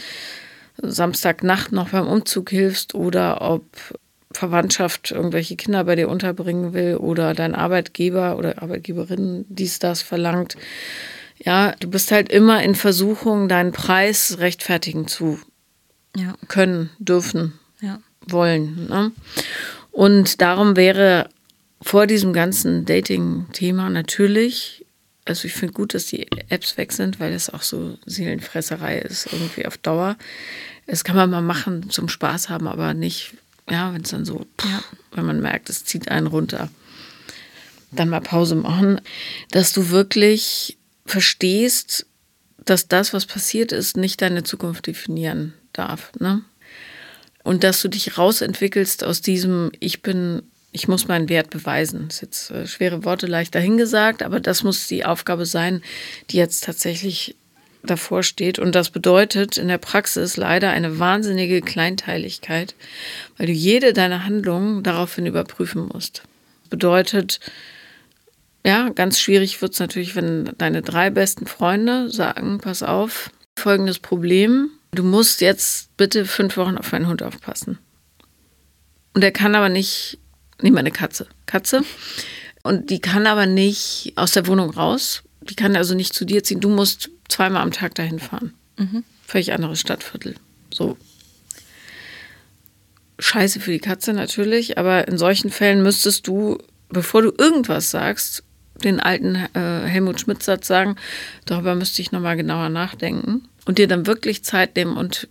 Samstagnacht noch beim Umzug hilfst oder ob Verwandtschaft irgendwelche Kinder bei dir unterbringen will oder dein Arbeitgeber oder Arbeitgeberin dies, das verlangt. Ja, du bist halt immer in Versuchung, deinen Preis rechtfertigen zu ja. können, dürfen, ja. wollen. Ne? Und darum wäre vor diesem ganzen Dating-Thema natürlich, also ich finde gut, dass die Apps weg sind, weil es auch so Seelenfresserei ist, irgendwie auf Dauer. Das kann man mal machen, zum Spaß haben, aber nicht ja, wenn es dann so, ja. wenn man merkt, es zieht einen runter, dann mal Pause machen, dass du wirklich verstehst, dass das, was passiert ist, nicht deine Zukunft definieren darf. Ne? Und dass du dich rausentwickelst aus diesem, ich bin, ich muss meinen Wert beweisen. Das ist jetzt äh, schwere Worte leicht dahingesagt, aber das muss die Aufgabe sein, die jetzt tatsächlich davor steht. Und das bedeutet in der Praxis leider eine wahnsinnige Kleinteiligkeit, weil du jede deiner Handlungen daraufhin überprüfen musst. Bedeutet, ja, ganz schwierig wird es natürlich, wenn deine drei besten Freunde sagen, pass auf, folgendes Problem, du musst jetzt bitte fünf Wochen auf deinen Hund aufpassen. Und der kann aber nicht, nicht meine Katze, Katze, und die kann aber nicht aus der Wohnung raus, die kann also nicht zu dir ziehen, du musst zweimal am Tag dahin fahren. Mhm. Völlig anderes Stadtviertel. So. Scheiße für die Katze natürlich, aber in solchen Fällen müsstest du, bevor du irgendwas sagst, den alten äh, Helmut Schmidt-Satz sagen, darüber müsste ich nochmal genauer nachdenken und dir dann wirklich Zeit nehmen und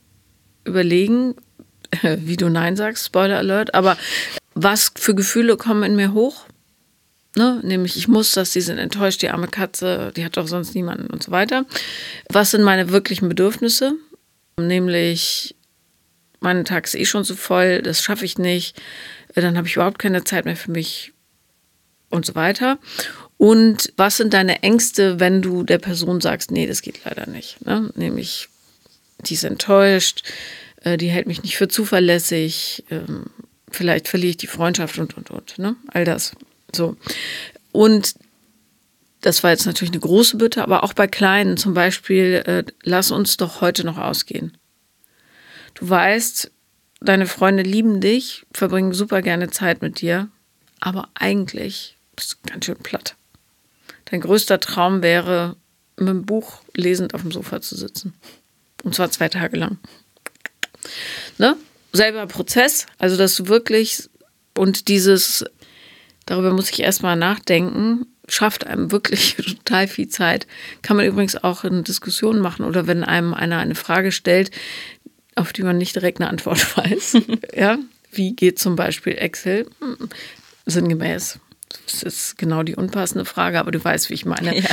überlegen, wie du Nein sagst, Spoiler Alert, aber was für Gefühle kommen in mir hoch? Ne? Nämlich, ich muss das, die sind enttäuscht, die arme Katze, die hat doch sonst niemanden und so weiter. Was sind meine wirklichen Bedürfnisse? Nämlich, mein Tag ist eh schon so voll, das schaffe ich nicht, dann habe ich überhaupt keine Zeit mehr für mich und so weiter. Und was sind deine Ängste, wenn du der Person sagst, nee, das geht leider nicht? Ne? Nämlich, die ist enttäuscht, äh, die hält mich nicht für zuverlässig, ähm, vielleicht verliere ich die Freundschaft und, und, und. Ne? All das. So. Und das war jetzt natürlich eine große Bitte, aber auch bei kleinen, zum Beispiel, äh, lass uns doch heute noch ausgehen. Du weißt, deine Freunde lieben dich, verbringen super gerne Zeit mit dir, aber eigentlich bist du ganz schön platt. Dein größter Traum wäre, mit einem Buch lesend auf dem Sofa zu sitzen. Und zwar zwei Tage lang. Ne? Selber Prozess, also dass du wirklich und dieses Darüber muss ich erstmal nachdenken. Schafft einem wirklich total viel Zeit. Kann man übrigens auch in Diskussionen machen oder wenn einem einer eine Frage stellt, auf die man nicht direkt eine Antwort weiß. ja, wie geht zum Beispiel Excel? Hm, sinngemäß. Das ist genau die unpassende Frage, aber du weißt, wie ich meine. Ja.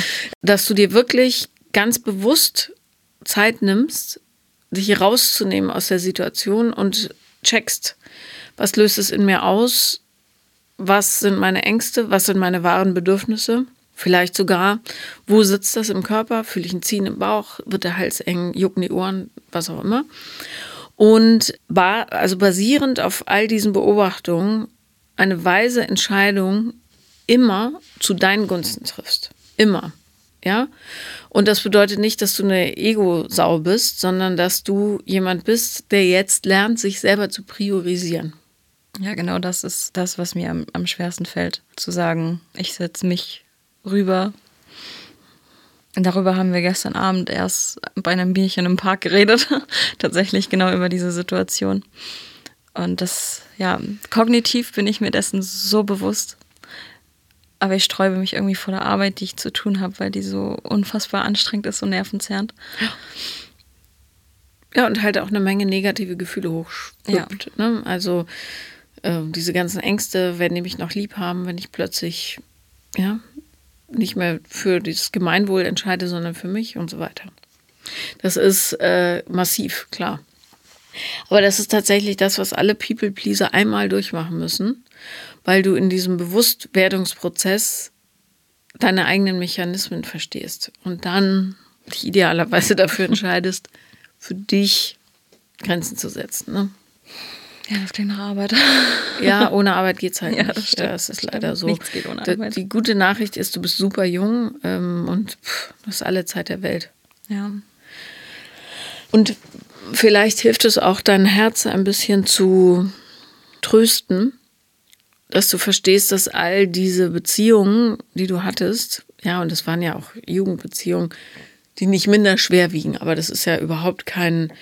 Dass du dir wirklich ganz bewusst Zeit nimmst, dich rauszunehmen aus der Situation und checkst, was löst es in mir aus, was sind meine Ängste, was sind meine wahren Bedürfnisse. Vielleicht sogar, wo sitzt das im Körper? Fühle ich ein Ziehen im Bauch? Wird der Hals eng? Jucken die Ohren? Was auch immer. Und also basierend auf all diesen Beobachtungen eine weise Entscheidung immer zu deinen Gunsten triffst. Immer. Ja? Und das bedeutet nicht, dass du eine Ego-Sau bist, sondern dass du jemand bist, der jetzt lernt, sich selber zu priorisieren. Ja, genau das ist das, was mir am, am schwersten fällt. Zu sagen, ich setze mich rüber. Darüber haben wir gestern Abend erst bei einem Bierchen im Park geredet. Tatsächlich genau über diese Situation. Und das, ja, kognitiv bin ich mir dessen so bewusst. Aber ich sträube mich irgendwie vor der Arbeit, die ich zu tun habe, weil die so unfassbar anstrengend ist und nervenzerrend. Ja, und halt auch eine Menge negative Gefühle hochschwimmt. Ja. Ne? Also äh, diese ganzen Ängste, werden die mich noch lieb haben, wenn ich plötzlich ja, nicht mehr für dieses Gemeinwohl entscheide, sondern für mich und so weiter. Das ist äh, massiv, klar. Aber das ist tatsächlich das, was alle People-Pleaser einmal durchmachen müssen, weil du in diesem Bewusstwerdungsprozess deine eigenen Mechanismen verstehst und dann dich idealerweise dafür entscheidest, für dich Grenzen zu setzen. Ne? Ja, das klingt nach Arbeit. Ja, ohne Arbeit geht es halt Ja, nicht. das stimmt, ja, es ist das leider so. Nichts geht ohne Die- Arbeit. Die gute Nachricht ist, du bist super jung ähm, und pff, du hast alle Zeit der Welt. Ja. Und vielleicht hilft es auch, dein Herz ein bisschen zu trösten, dass du verstehst, dass all diese Beziehungen, die du hattest, ja, und es waren ja auch Jugendbeziehungen, die nicht minder schwer wiegen, aber das ist ja überhaupt kein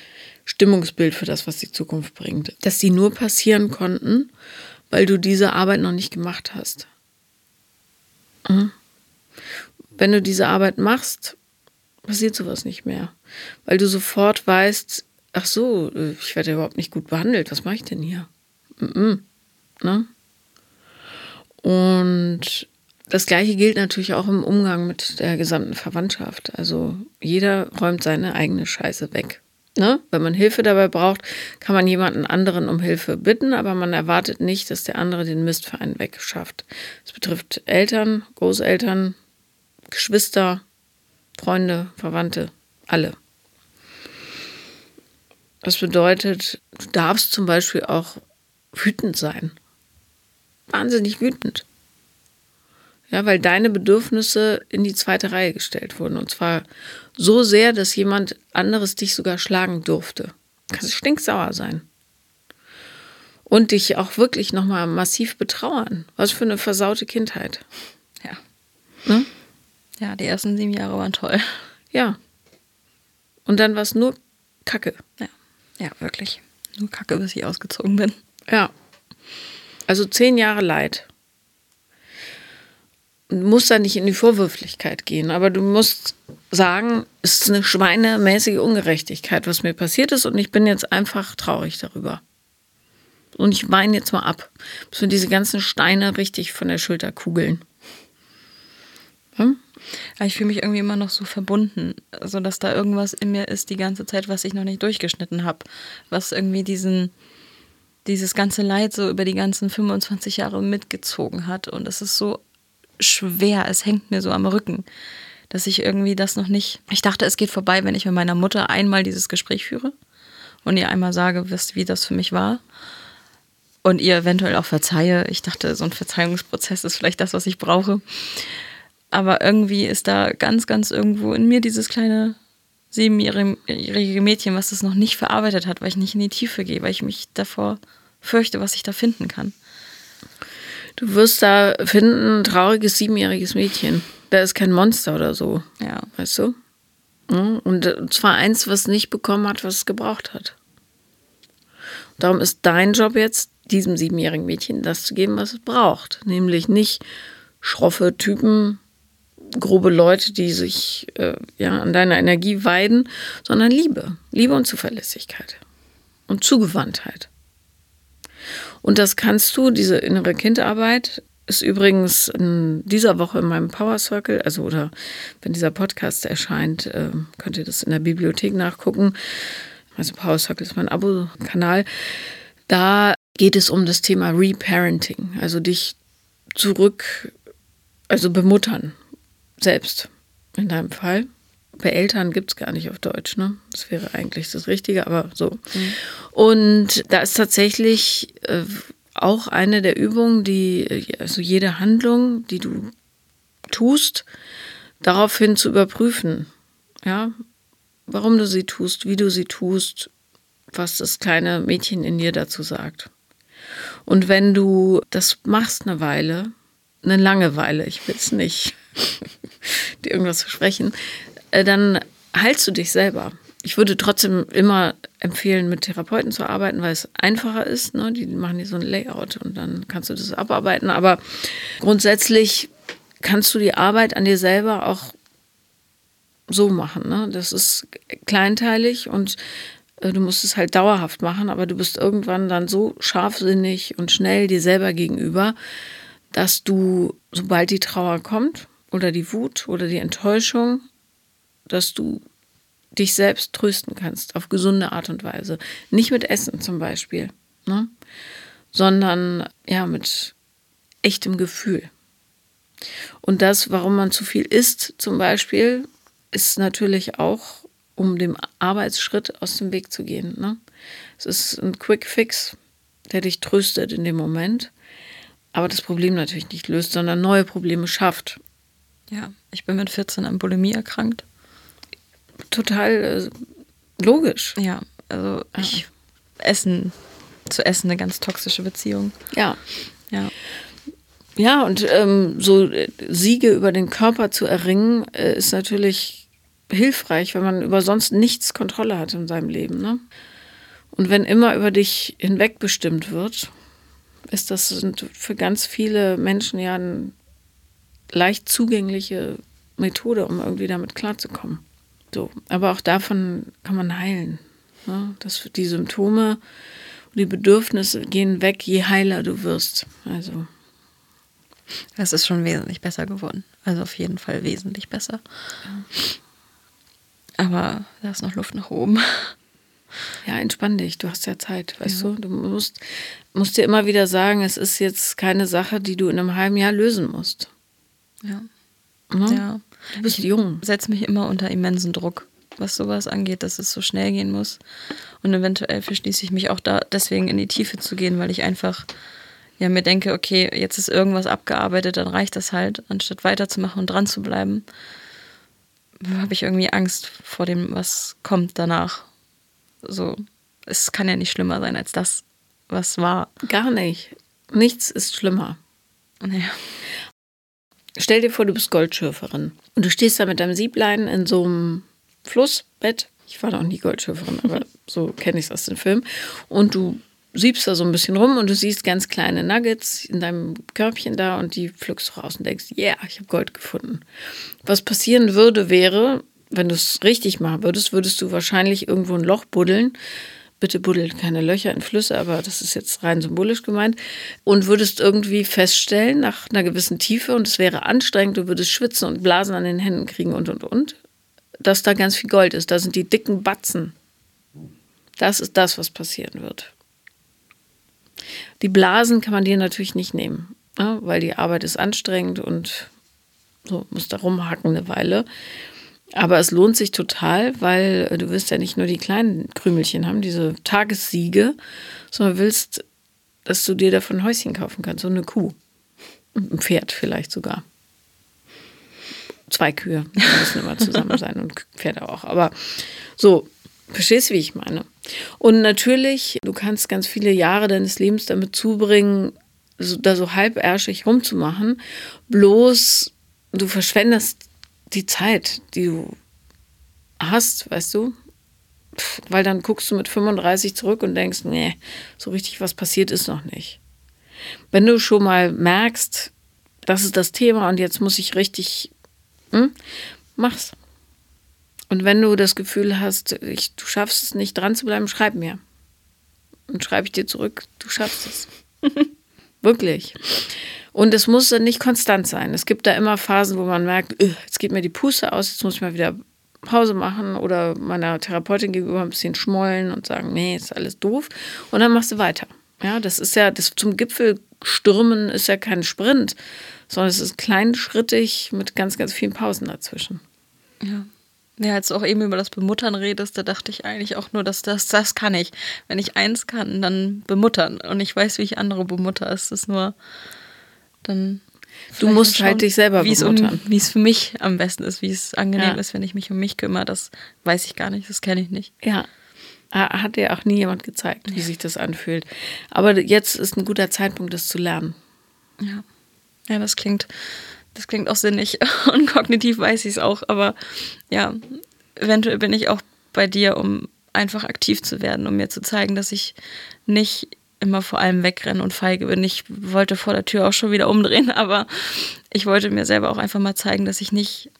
Stimmungsbild für das, was die Zukunft bringt, dass die nur passieren konnten, weil du diese Arbeit noch nicht gemacht hast. Mhm. Wenn du diese Arbeit machst, passiert sowas nicht mehr. Weil du sofort weißt, ach so, äh, ich werde überhaupt nicht gut behandelt, was mache ich denn hier? Mhm. Ne? Und das gleiche gilt natürlich auch im Umgang mit der gesamten Verwandtschaft. Also jeder räumt seine eigene Scheiße weg. Ne? Wenn man Hilfe dabei braucht, kann man jemanden anderen um Hilfe bitten, aber man erwartet nicht, dass der andere den Mist für einen wegschafft. Es betrifft Eltern, Großeltern, Geschwister, Freunde, Verwandte, alle. Das bedeutet, du darfst zum Beispiel auch wütend sein. Wahnsinnig wütend. Ja, weil deine Bedürfnisse in die zweite Reihe gestellt wurden. Und zwar so sehr, dass jemand anderes dich sogar schlagen durfte. Du kannst stinksauer sein. Und dich auch wirklich nochmal massiv betrauern. Was für eine versaute Kindheit. Ja. Ne? Ja, die ersten sieben Jahre waren toll. Ja. Und dann war es nur Kacke. Ja. Ja, wirklich. Nur Kacke, bis ich ausgezogen bin. Ja. Also zehn Jahre Leid. Du musst da nicht in die Vorwürflichkeit gehen, aber du musst sagen, es ist eine schweinemäßige Ungerechtigkeit, was mir passiert ist und ich bin jetzt einfach traurig darüber. Und ich weine jetzt mal ab, bis mir diese ganzen Steine richtig von der Schulter kugeln. Hm? Ich fühle mich irgendwie immer noch so verbunden, so dass da irgendwas in mir ist die ganze Zeit, was ich noch nicht durchgeschnitten habe, was irgendwie diesen dieses ganze Leid so über die ganzen 25 Jahre mitgezogen hat und es ist so schwer, es hängt mir so am Rücken, dass ich irgendwie das noch nicht. Ich dachte, es geht vorbei, wenn ich mit meiner Mutter einmal dieses Gespräch führe und ihr einmal sage, wie das für mich war und ihr eventuell auch verzeihe. Ich dachte, so ein Verzeihungsprozess ist vielleicht das, was ich brauche. Aber irgendwie ist da ganz, ganz irgendwo in mir dieses kleine siebenjährige Mädchen, was das noch nicht verarbeitet hat, weil ich nicht in die Tiefe gehe, weil ich mich davor fürchte, was ich da finden kann. Du wirst da finden, ein trauriges siebenjähriges Mädchen. Da ist kein Monster oder so. Ja. Weißt du? Und äh, zwar eins, was nicht bekommen hat, was es gebraucht hat. Darum ist dein Job jetzt, diesem siebenjährigen Mädchen das zu geben, was es braucht. Nämlich nicht schroffe Typen, grobe Leute, die sich äh, ja, an deiner Energie weiden, sondern Liebe. Liebe und Zuverlässigkeit. Und Zugewandtheit. Und das kannst du, diese innere Kindarbeit, ist übrigens in dieser Woche in meinem Power Circle, also oder wenn dieser Podcast erscheint, äh, könnt ihr das in der Bibliothek nachgucken. Also Power Circle ist mein Abo-Kanal. Da geht es um das Thema Reparenting, also dich zurück, also bemuttern, selbst in deinem Fall. Bei Eltern gibt es gar nicht auf Deutsch, ne? Das wäre eigentlich das Richtige, aber so. Und da ist tatsächlich äh, auch eine der Übungen, die, also jede Handlung, die du tust, daraufhin zu überprüfen. Ja, warum du sie tust, wie du sie tust, was das kleine Mädchen in dir dazu sagt. Und wenn du das machst eine Weile, eine lange Weile, ich will es nicht dir irgendwas versprechen, äh, dann heilst du dich selber. Ich würde trotzdem immer empfehlen, mit Therapeuten zu arbeiten, weil es einfacher ist. Ne? Die machen dir so ein Layout und dann kannst du das abarbeiten. Aber grundsätzlich kannst du die Arbeit an dir selber auch so machen. Ne? Das ist kleinteilig und äh, du musst es halt dauerhaft machen, aber du bist irgendwann dann so scharfsinnig und schnell dir selber gegenüber, dass du, sobald die Trauer kommt oder die Wut oder die Enttäuschung, dass du dich selbst trösten kannst auf gesunde Art und Weise. Nicht mit Essen zum Beispiel, ne? sondern ja mit echtem Gefühl. Und das, warum man zu viel isst zum Beispiel, ist natürlich auch um dem Arbeitsschritt aus dem Weg zu gehen. Ne? Es ist ein Quick Fix, der dich tröstet in dem Moment, aber das Problem natürlich nicht löst, sondern neue Probleme schafft. Ja, ich bin mit 14 an Bulimie erkrankt. Total äh, logisch. Ja, also ich Essen zu essen eine ganz toxische Beziehung. Ja. Ja. Ja, und ähm, so äh, Siege über den Körper zu erringen, äh, ist natürlich hilfreich, wenn man über sonst nichts Kontrolle hat in seinem Leben. Ne? Und wenn immer über dich hinweg bestimmt wird, ist das für ganz viele Menschen ja eine leicht zugängliche Methode, um irgendwie damit klarzukommen. So, aber auch davon kann man heilen. Ne? Das, die Symptome und die Bedürfnisse gehen weg, je heiler du wirst. Also. Das ist schon wesentlich besser geworden. Also auf jeden Fall wesentlich besser. Ja. Aber da ist noch Luft nach oben. Ja, entspann dich, du hast ja Zeit, weißt ja. du? Du musst, musst dir immer wieder sagen, es ist jetzt keine Sache, die du in einem halben Jahr lösen musst. Ja. Ne? Ja. Du bist ich jung. setze mich immer unter immensen Druck, was sowas angeht, dass es so schnell gehen muss. Und eventuell verschließe ich mich auch da deswegen in die Tiefe zu gehen, weil ich einfach ja mir denke, okay, jetzt ist irgendwas abgearbeitet, dann reicht das halt, anstatt weiterzumachen und dran zu bleiben habe ich irgendwie Angst vor dem, was kommt danach. So, es kann ja nicht schlimmer sein als das, was war. Gar nicht. Nichts ist schlimmer. Naja. Stell dir vor, du bist Goldschürferin und du stehst da mit deinem Sieblein in so einem Flussbett. Ich war noch nie Goldschürferin, aber so kenne ich es aus den Filmen. Und du siebst da so ein bisschen rum und du siehst ganz kleine Nuggets in deinem Körbchen da und die pflückst du raus und denkst, ja, yeah, ich habe Gold gefunden. Was passieren würde, wäre, wenn du es richtig machen würdest, würdest du wahrscheinlich irgendwo ein Loch buddeln. Bitte buddelt keine Löcher in Flüsse, aber das ist jetzt rein symbolisch gemeint. Und würdest irgendwie feststellen, nach einer gewissen Tiefe, und es wäre anstrengend, du würdest schwitzen und Blasen an den Händen kriegen und, und, und, dass da ganz viel Gold ist. Da sind die dicken Batzen. Das ist das, was passieren wird. Die Blasen kann man dir natürlich nicht nehmen, ne? weil die Arbeit ist anstrengend und so muss da rumhacken eine Weile. Aber es lohnt sich total, weil du wirst ja nicht nur die kleinen Krümelchen haben, diese Tagessiege, sondern willst, dass du dir davon ein Häuschen kaufen kannst, so eine Kuh. Ein Pferd vielleicht sogar. Zwei Kühe müssen immer zusammen sein und Pferde auch. Aber so, Verstehst du, wie ich meine? Und natürlich, du kannst ganz viele Jahre deines Lebens damit zubringen, so, da so halbärschig rumzumachen. Bloß du verschwendest die Zeit, die du hast, weißt du? Weil dann guckst du mit 35 zurück und denkst, nee, so richtig was passiert ist noch nicht. Wenn du schon mal merkst, das ist das Thema und jetzt muss ich richtig, hm, mach's. Und wenn du das Gefühl hast, ich, du schaffst es nicht dran zu bleiben, schreib mir. Und schreibe ich dir zurück, du schaffst es. Wirklich. Und es muss dann nicht konstant sein. Es gibt da immer Phasen, wo man merkt, jetzt geht mir die Puste aus, jetzt muss ich mal wieder Pause machen oder meiner Therapeutin gegenüber ein bisschen schmollen und sagen, nee, ist alles doof. Und dann machst du weiter. Ja, das ist ja, das zum Gipfel stürmen ist ja kein Sprint, sondern es ist kleinschrittig mit ganz, ganz vielen Pausen dazwischen. Ja. Ja, als du auch eben über das Bemuttern redest, da dachte ich eigentlich auch nur, dass das, das kann ich. Wenn ich eins kann, dann bemuttern. Und ich weiß, wie ich andere bemutter. Es ist nur dann. Du musst halt dich selber. Um, wie es für mich am besten ist, wie es angenehm ja. ist, wenn ich mich um mich kümmere. Das weiß ich gar nicht, das kenne ich nicht. Ja. Hat dir auch nie jemand gezeigt, wie ja. sich das anfühlt. Aber jetzt ist ein guter Zeitpunkt, das zu lernen. Ja. Ja, das klingt das klingt auch sinnig und kognitiv weiß ich es auch, aber ja, eventuell bin ich auch bei dir, um einfach aktiv zu werden, um mir zu zeigen, dass ich nicht immer vor allem wegrenne und feige bin. Ich wollte vor der Tür auch schon wieder umdrehen, aber ich wollte mir selber auch einfach mal zeigen, dass ich nicht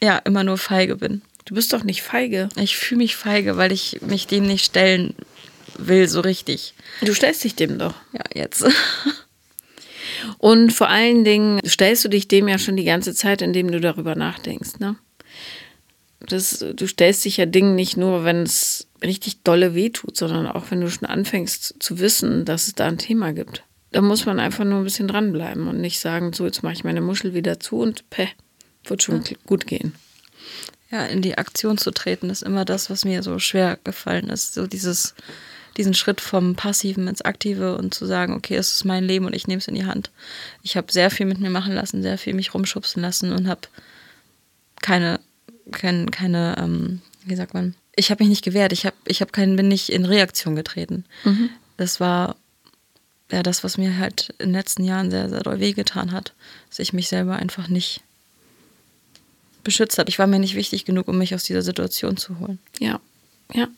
ja immer nur feige bin. Du bist doch nicht feige. Ich fühle mich feige, weil ich mich dem nicht stellen will so richtig. Du stellst dich dem doch. Ja, jetzt. Und vor allen Dingen stellst du dich dem ja schon die ganze Zeit, indem du darüber nachdenkst. Ne? Das, du stellst dich ja Dingen nicht nur, wenn es richtig dolle wehtut, sondern auch wenn du schon anfängst zu wissen, dass es da ein Thema gibt. Da muss man einfach nur ein bisschen dranbleiben und nicht sagen, so, jetzt mache ich meine Muschel wieder zu und peh, wird schon ja. gut gehen. ja, in die Aktion zu treten, ist immer das, was mir so schwer gefallen ist. So dieses, diesen Schritt vom Passiven ins Aktive und zu sagen, okay, es ist mein Leben und ich nehme es in die Hand. Ich habe sehr viel mit mir machen lassen, sehr viel mich rumschubsen lassen und habe keine, keine, keine ähm, wie sagt man, ich habe mich nicht gewehrt, ich, hab, ich hab keinen, bin nicht in Reaktion getreten. Mhm. Das war ja das, was mir halt in den letzten Jahren sehr, sehr doll wehgetan hat, dass ich mich selber einfach nicht beschützt habe. Ich war mir nicht wichtig genug, um mich aus dieser Situation zu holen. Ja, ja.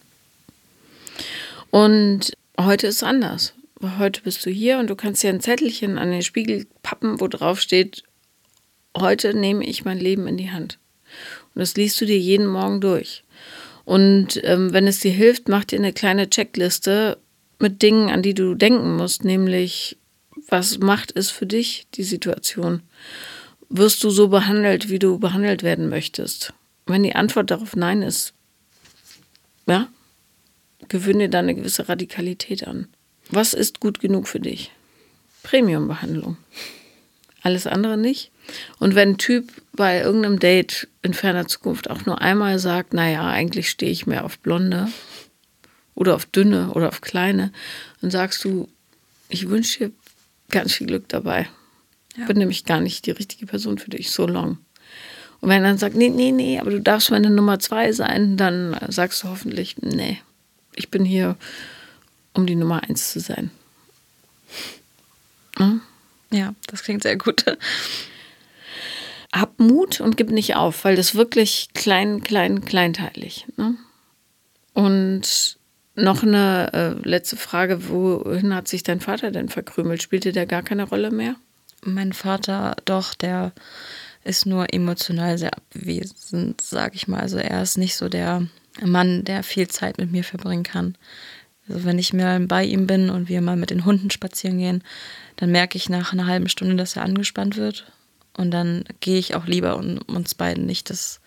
Und heute ist es anders. Heute bist du hier und du kannst dir ein Zettelchen an den Spiegel pappen, wo drauf steht, heute nehme ich mein Leben in die Hand. Und das liest du dir jeden Morgen durch. Und ähm, wenn es dir hilft, mach dir eine kleine Checkliste mit Dingen, an die du denken musst, nämlich was macht es für dich, die Situation? Wirst du so behandelt, wie du behandelt werden möchtest? Wenn die Antwort darauf Nein ist, ja, gewöhne dir da eine gewisse Radikalität an. Was ist gut genug für dich? Premium-Behandlung. Alles andere nicht. Und wenn ein Typ bei irgendeinem Date in ferner Zukunft auch nur einmal sagt, naja, eigentlich stehe ich mehr auf Blonde oder auf Dünne oder auf Kleine, dann sagst du, ich wünsche dir ganz viel Glück dabei. Ja. Bin nämlich gar nicht die richtige Person für dich, so long. Und wenn er dann sagt, nee, nee, nee, aber du darfst meine Nummer zwei sein, dann sagst du hoffentlich, nee, ich bin hier, um die Nummer eins zu sein. Hm? Ja, das klingt sehr gut hab Mut und gib nicht auf, weil das wirklich klein, klein, kleinteilig. Ne? Und noch eine äh, letzte Frage: Wohin hat sich dein Vater denn verkrümelt? Spielte der gar keine Rolle mehr? Mein Vater, doch, der ist nur emotional sehr abwesend, sag ich mal. Also er ist nicht so der Mann, der viel Zeit mit mir verbringen kann. Also wenn ich mal bei ihm bin und wir mal mit den Hunden spazieren gehen, dann merke ich nach einer halben Stunde, dass er angespannt wird und dann gehe ich auch lieber und uns beiden nicht das,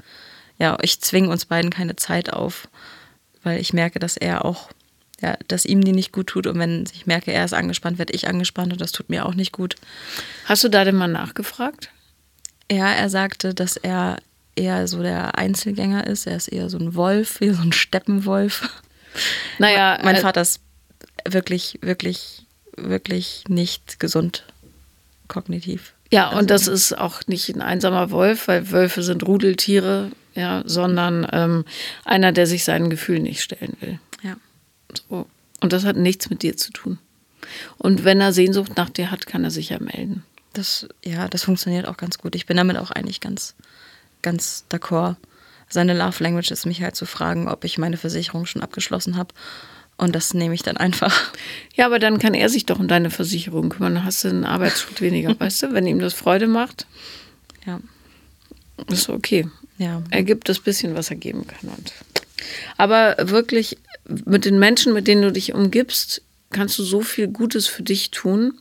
ja, ich zwinge uns beiden keine Zeit auf, weil ich merke, dass er auch, ja, dass ihm die nicht gut tut. Und wenn ich merke, er ist angespannt, werde ich angespannt und das tut mir auch nicht gut. Hast du da denn mal nachgefragt? Ja, er sagte, dass er eher so der Einzelgänger ist. Er ist eher so ein Wolf, wie so ein Steppenwolf. Naja. mein äh, Vater ist wirklich, wirklich, wirklich nicht gesund kognitiv. Ja, also, und das ist auch nicht ein einsamer Wolf, weil Wölfe sind Rudeltiere, ja, sondern ähm, einer, der sich seinen Gefühlen nicht stellen will. Ja. So. Und das hat nichts mit dir zu tun. Und wenn er Sehnsucht nach dir hat, kann er sich ja melden. Das, ja, das funktioniert auch ganz gut. Ich bin damit auch eigentlich ganz, ganz d'accord. Seine Love Language ist mich halt zu fragen, ob ich meine Versicherung schon abgeschlossen habe und das nehme ich dann einfach. Ja, aber dann kann er sich doch um deine Versicherung kümmern. Dann hast du einen Arbeitsschritt weniger, weißt du? Wenn ihm das Freude macht. Ja. Ist okay. Ja. Er gibt das bisschen, was er geben kann. Und aber wirklich, mit den Menschen, mit denen du dich umgibst, kannst du so viel Gutes für dich tun,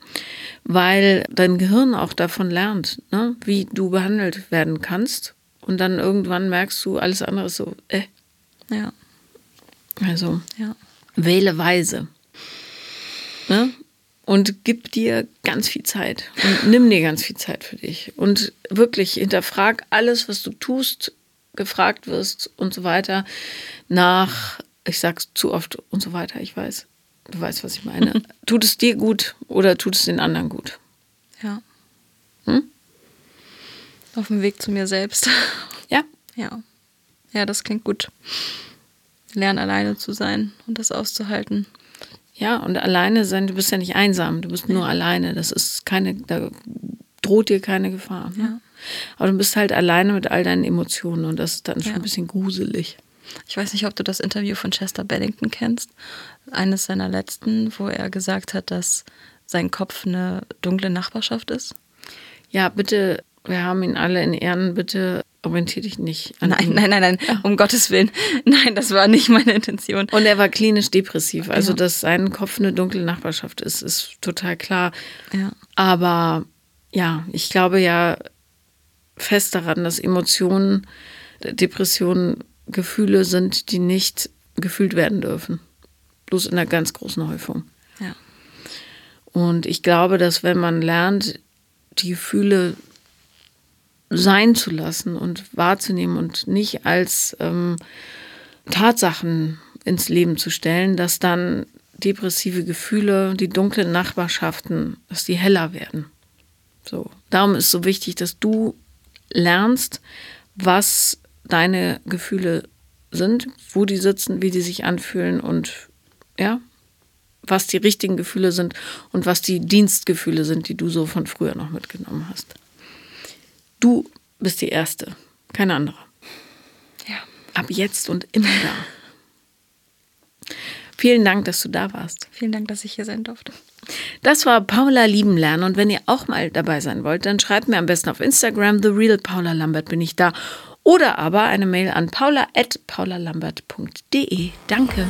weil dein Gehirn auch davon lernt, ne? wie du behandelt werden kannst. Und dann irgendwann merkst du, alles andere ist so, äh. Ja. Also. Ja wähle weise. Ne? Und gib dir ganz viel Zeit. Und nimm dir ganz viel Zeit für dich. Und wirklich hinterfrag alles, was du tust, gefragt wirst und so weiter, nach, ich sag's zu oft und so weiter, ich weiß. Du weißt, was ich meine. tut es dir gut oder tut es den anderen gut? Ja. Hm? Auf dem Weg zu mir selbst. Ja. Ja. Ja, das klingt gut lernen, alleine zu sein und das auszuhalten. Ja, und alleine sein, du bist ja nicht einsam, du bist nur ja. alleine. Das ist keine, da droht dir keine Gefahr. Ne? Ja. Aber du bist halt alleine mit all deinen Emotionen und das ist dann schon ja. ein bisschen gruselig. Ich weiß nicht, ob du das Interview von Chester Bennington kennst. Eines seiner letzten, wo er gesagt hat, dass sein Kopf eine dunkle Nachbarschaft ist. Ja, bitte, wir haben ihn alle in Ehren, bitte orientiere dich nicht an Nein, ihn. nein, nein, nein, ja. um Gottes Willen. Nein, das war nicht meine Intention. Und er war klinisch depressiv. Also, ja. dass sein Kopf eine dunkle Nachbarschaft ist, ist total klar. Ja. Aber ja, ich glaube ja fest daran, dass Emotionen, Depressionen Gefühle sind, die nicht gefühlt werden dürfen. Bloß in einer ganz großen Häufung. Ja. Und ich glaube, dass wenn man lernt, die Gefühle sein zu lassen und wahrzunehmen und nicht als ähm, Tatsachen ins Leben zu stellen, dass dann depressive Gefühle, die dunklen Nachbarschaften, dass die heller werden. So. Darum ist so wichtig, dass du lernst, was deine Gefühle sind, wo die sitzen, wie die sich anfühlen und ja, was die richtigen Gefühle sind und was die Dienstgefühle sind, die du so von früher noch mitgenommen hast. Du bist die Erste, keine andere. Ja. Ab jetzt und immer da. Vielen Dank, dass du da warst. Vielen Dank, dass ich hier sein durfte. Das war Paula lieben lernen und wenn ihr auch mal dabei sein wollt, dann schreibt mir am besten auf Instagram The Real Paula Lambert bin ich da oder aber eine Mail an paula@paulalambert.de. Danke.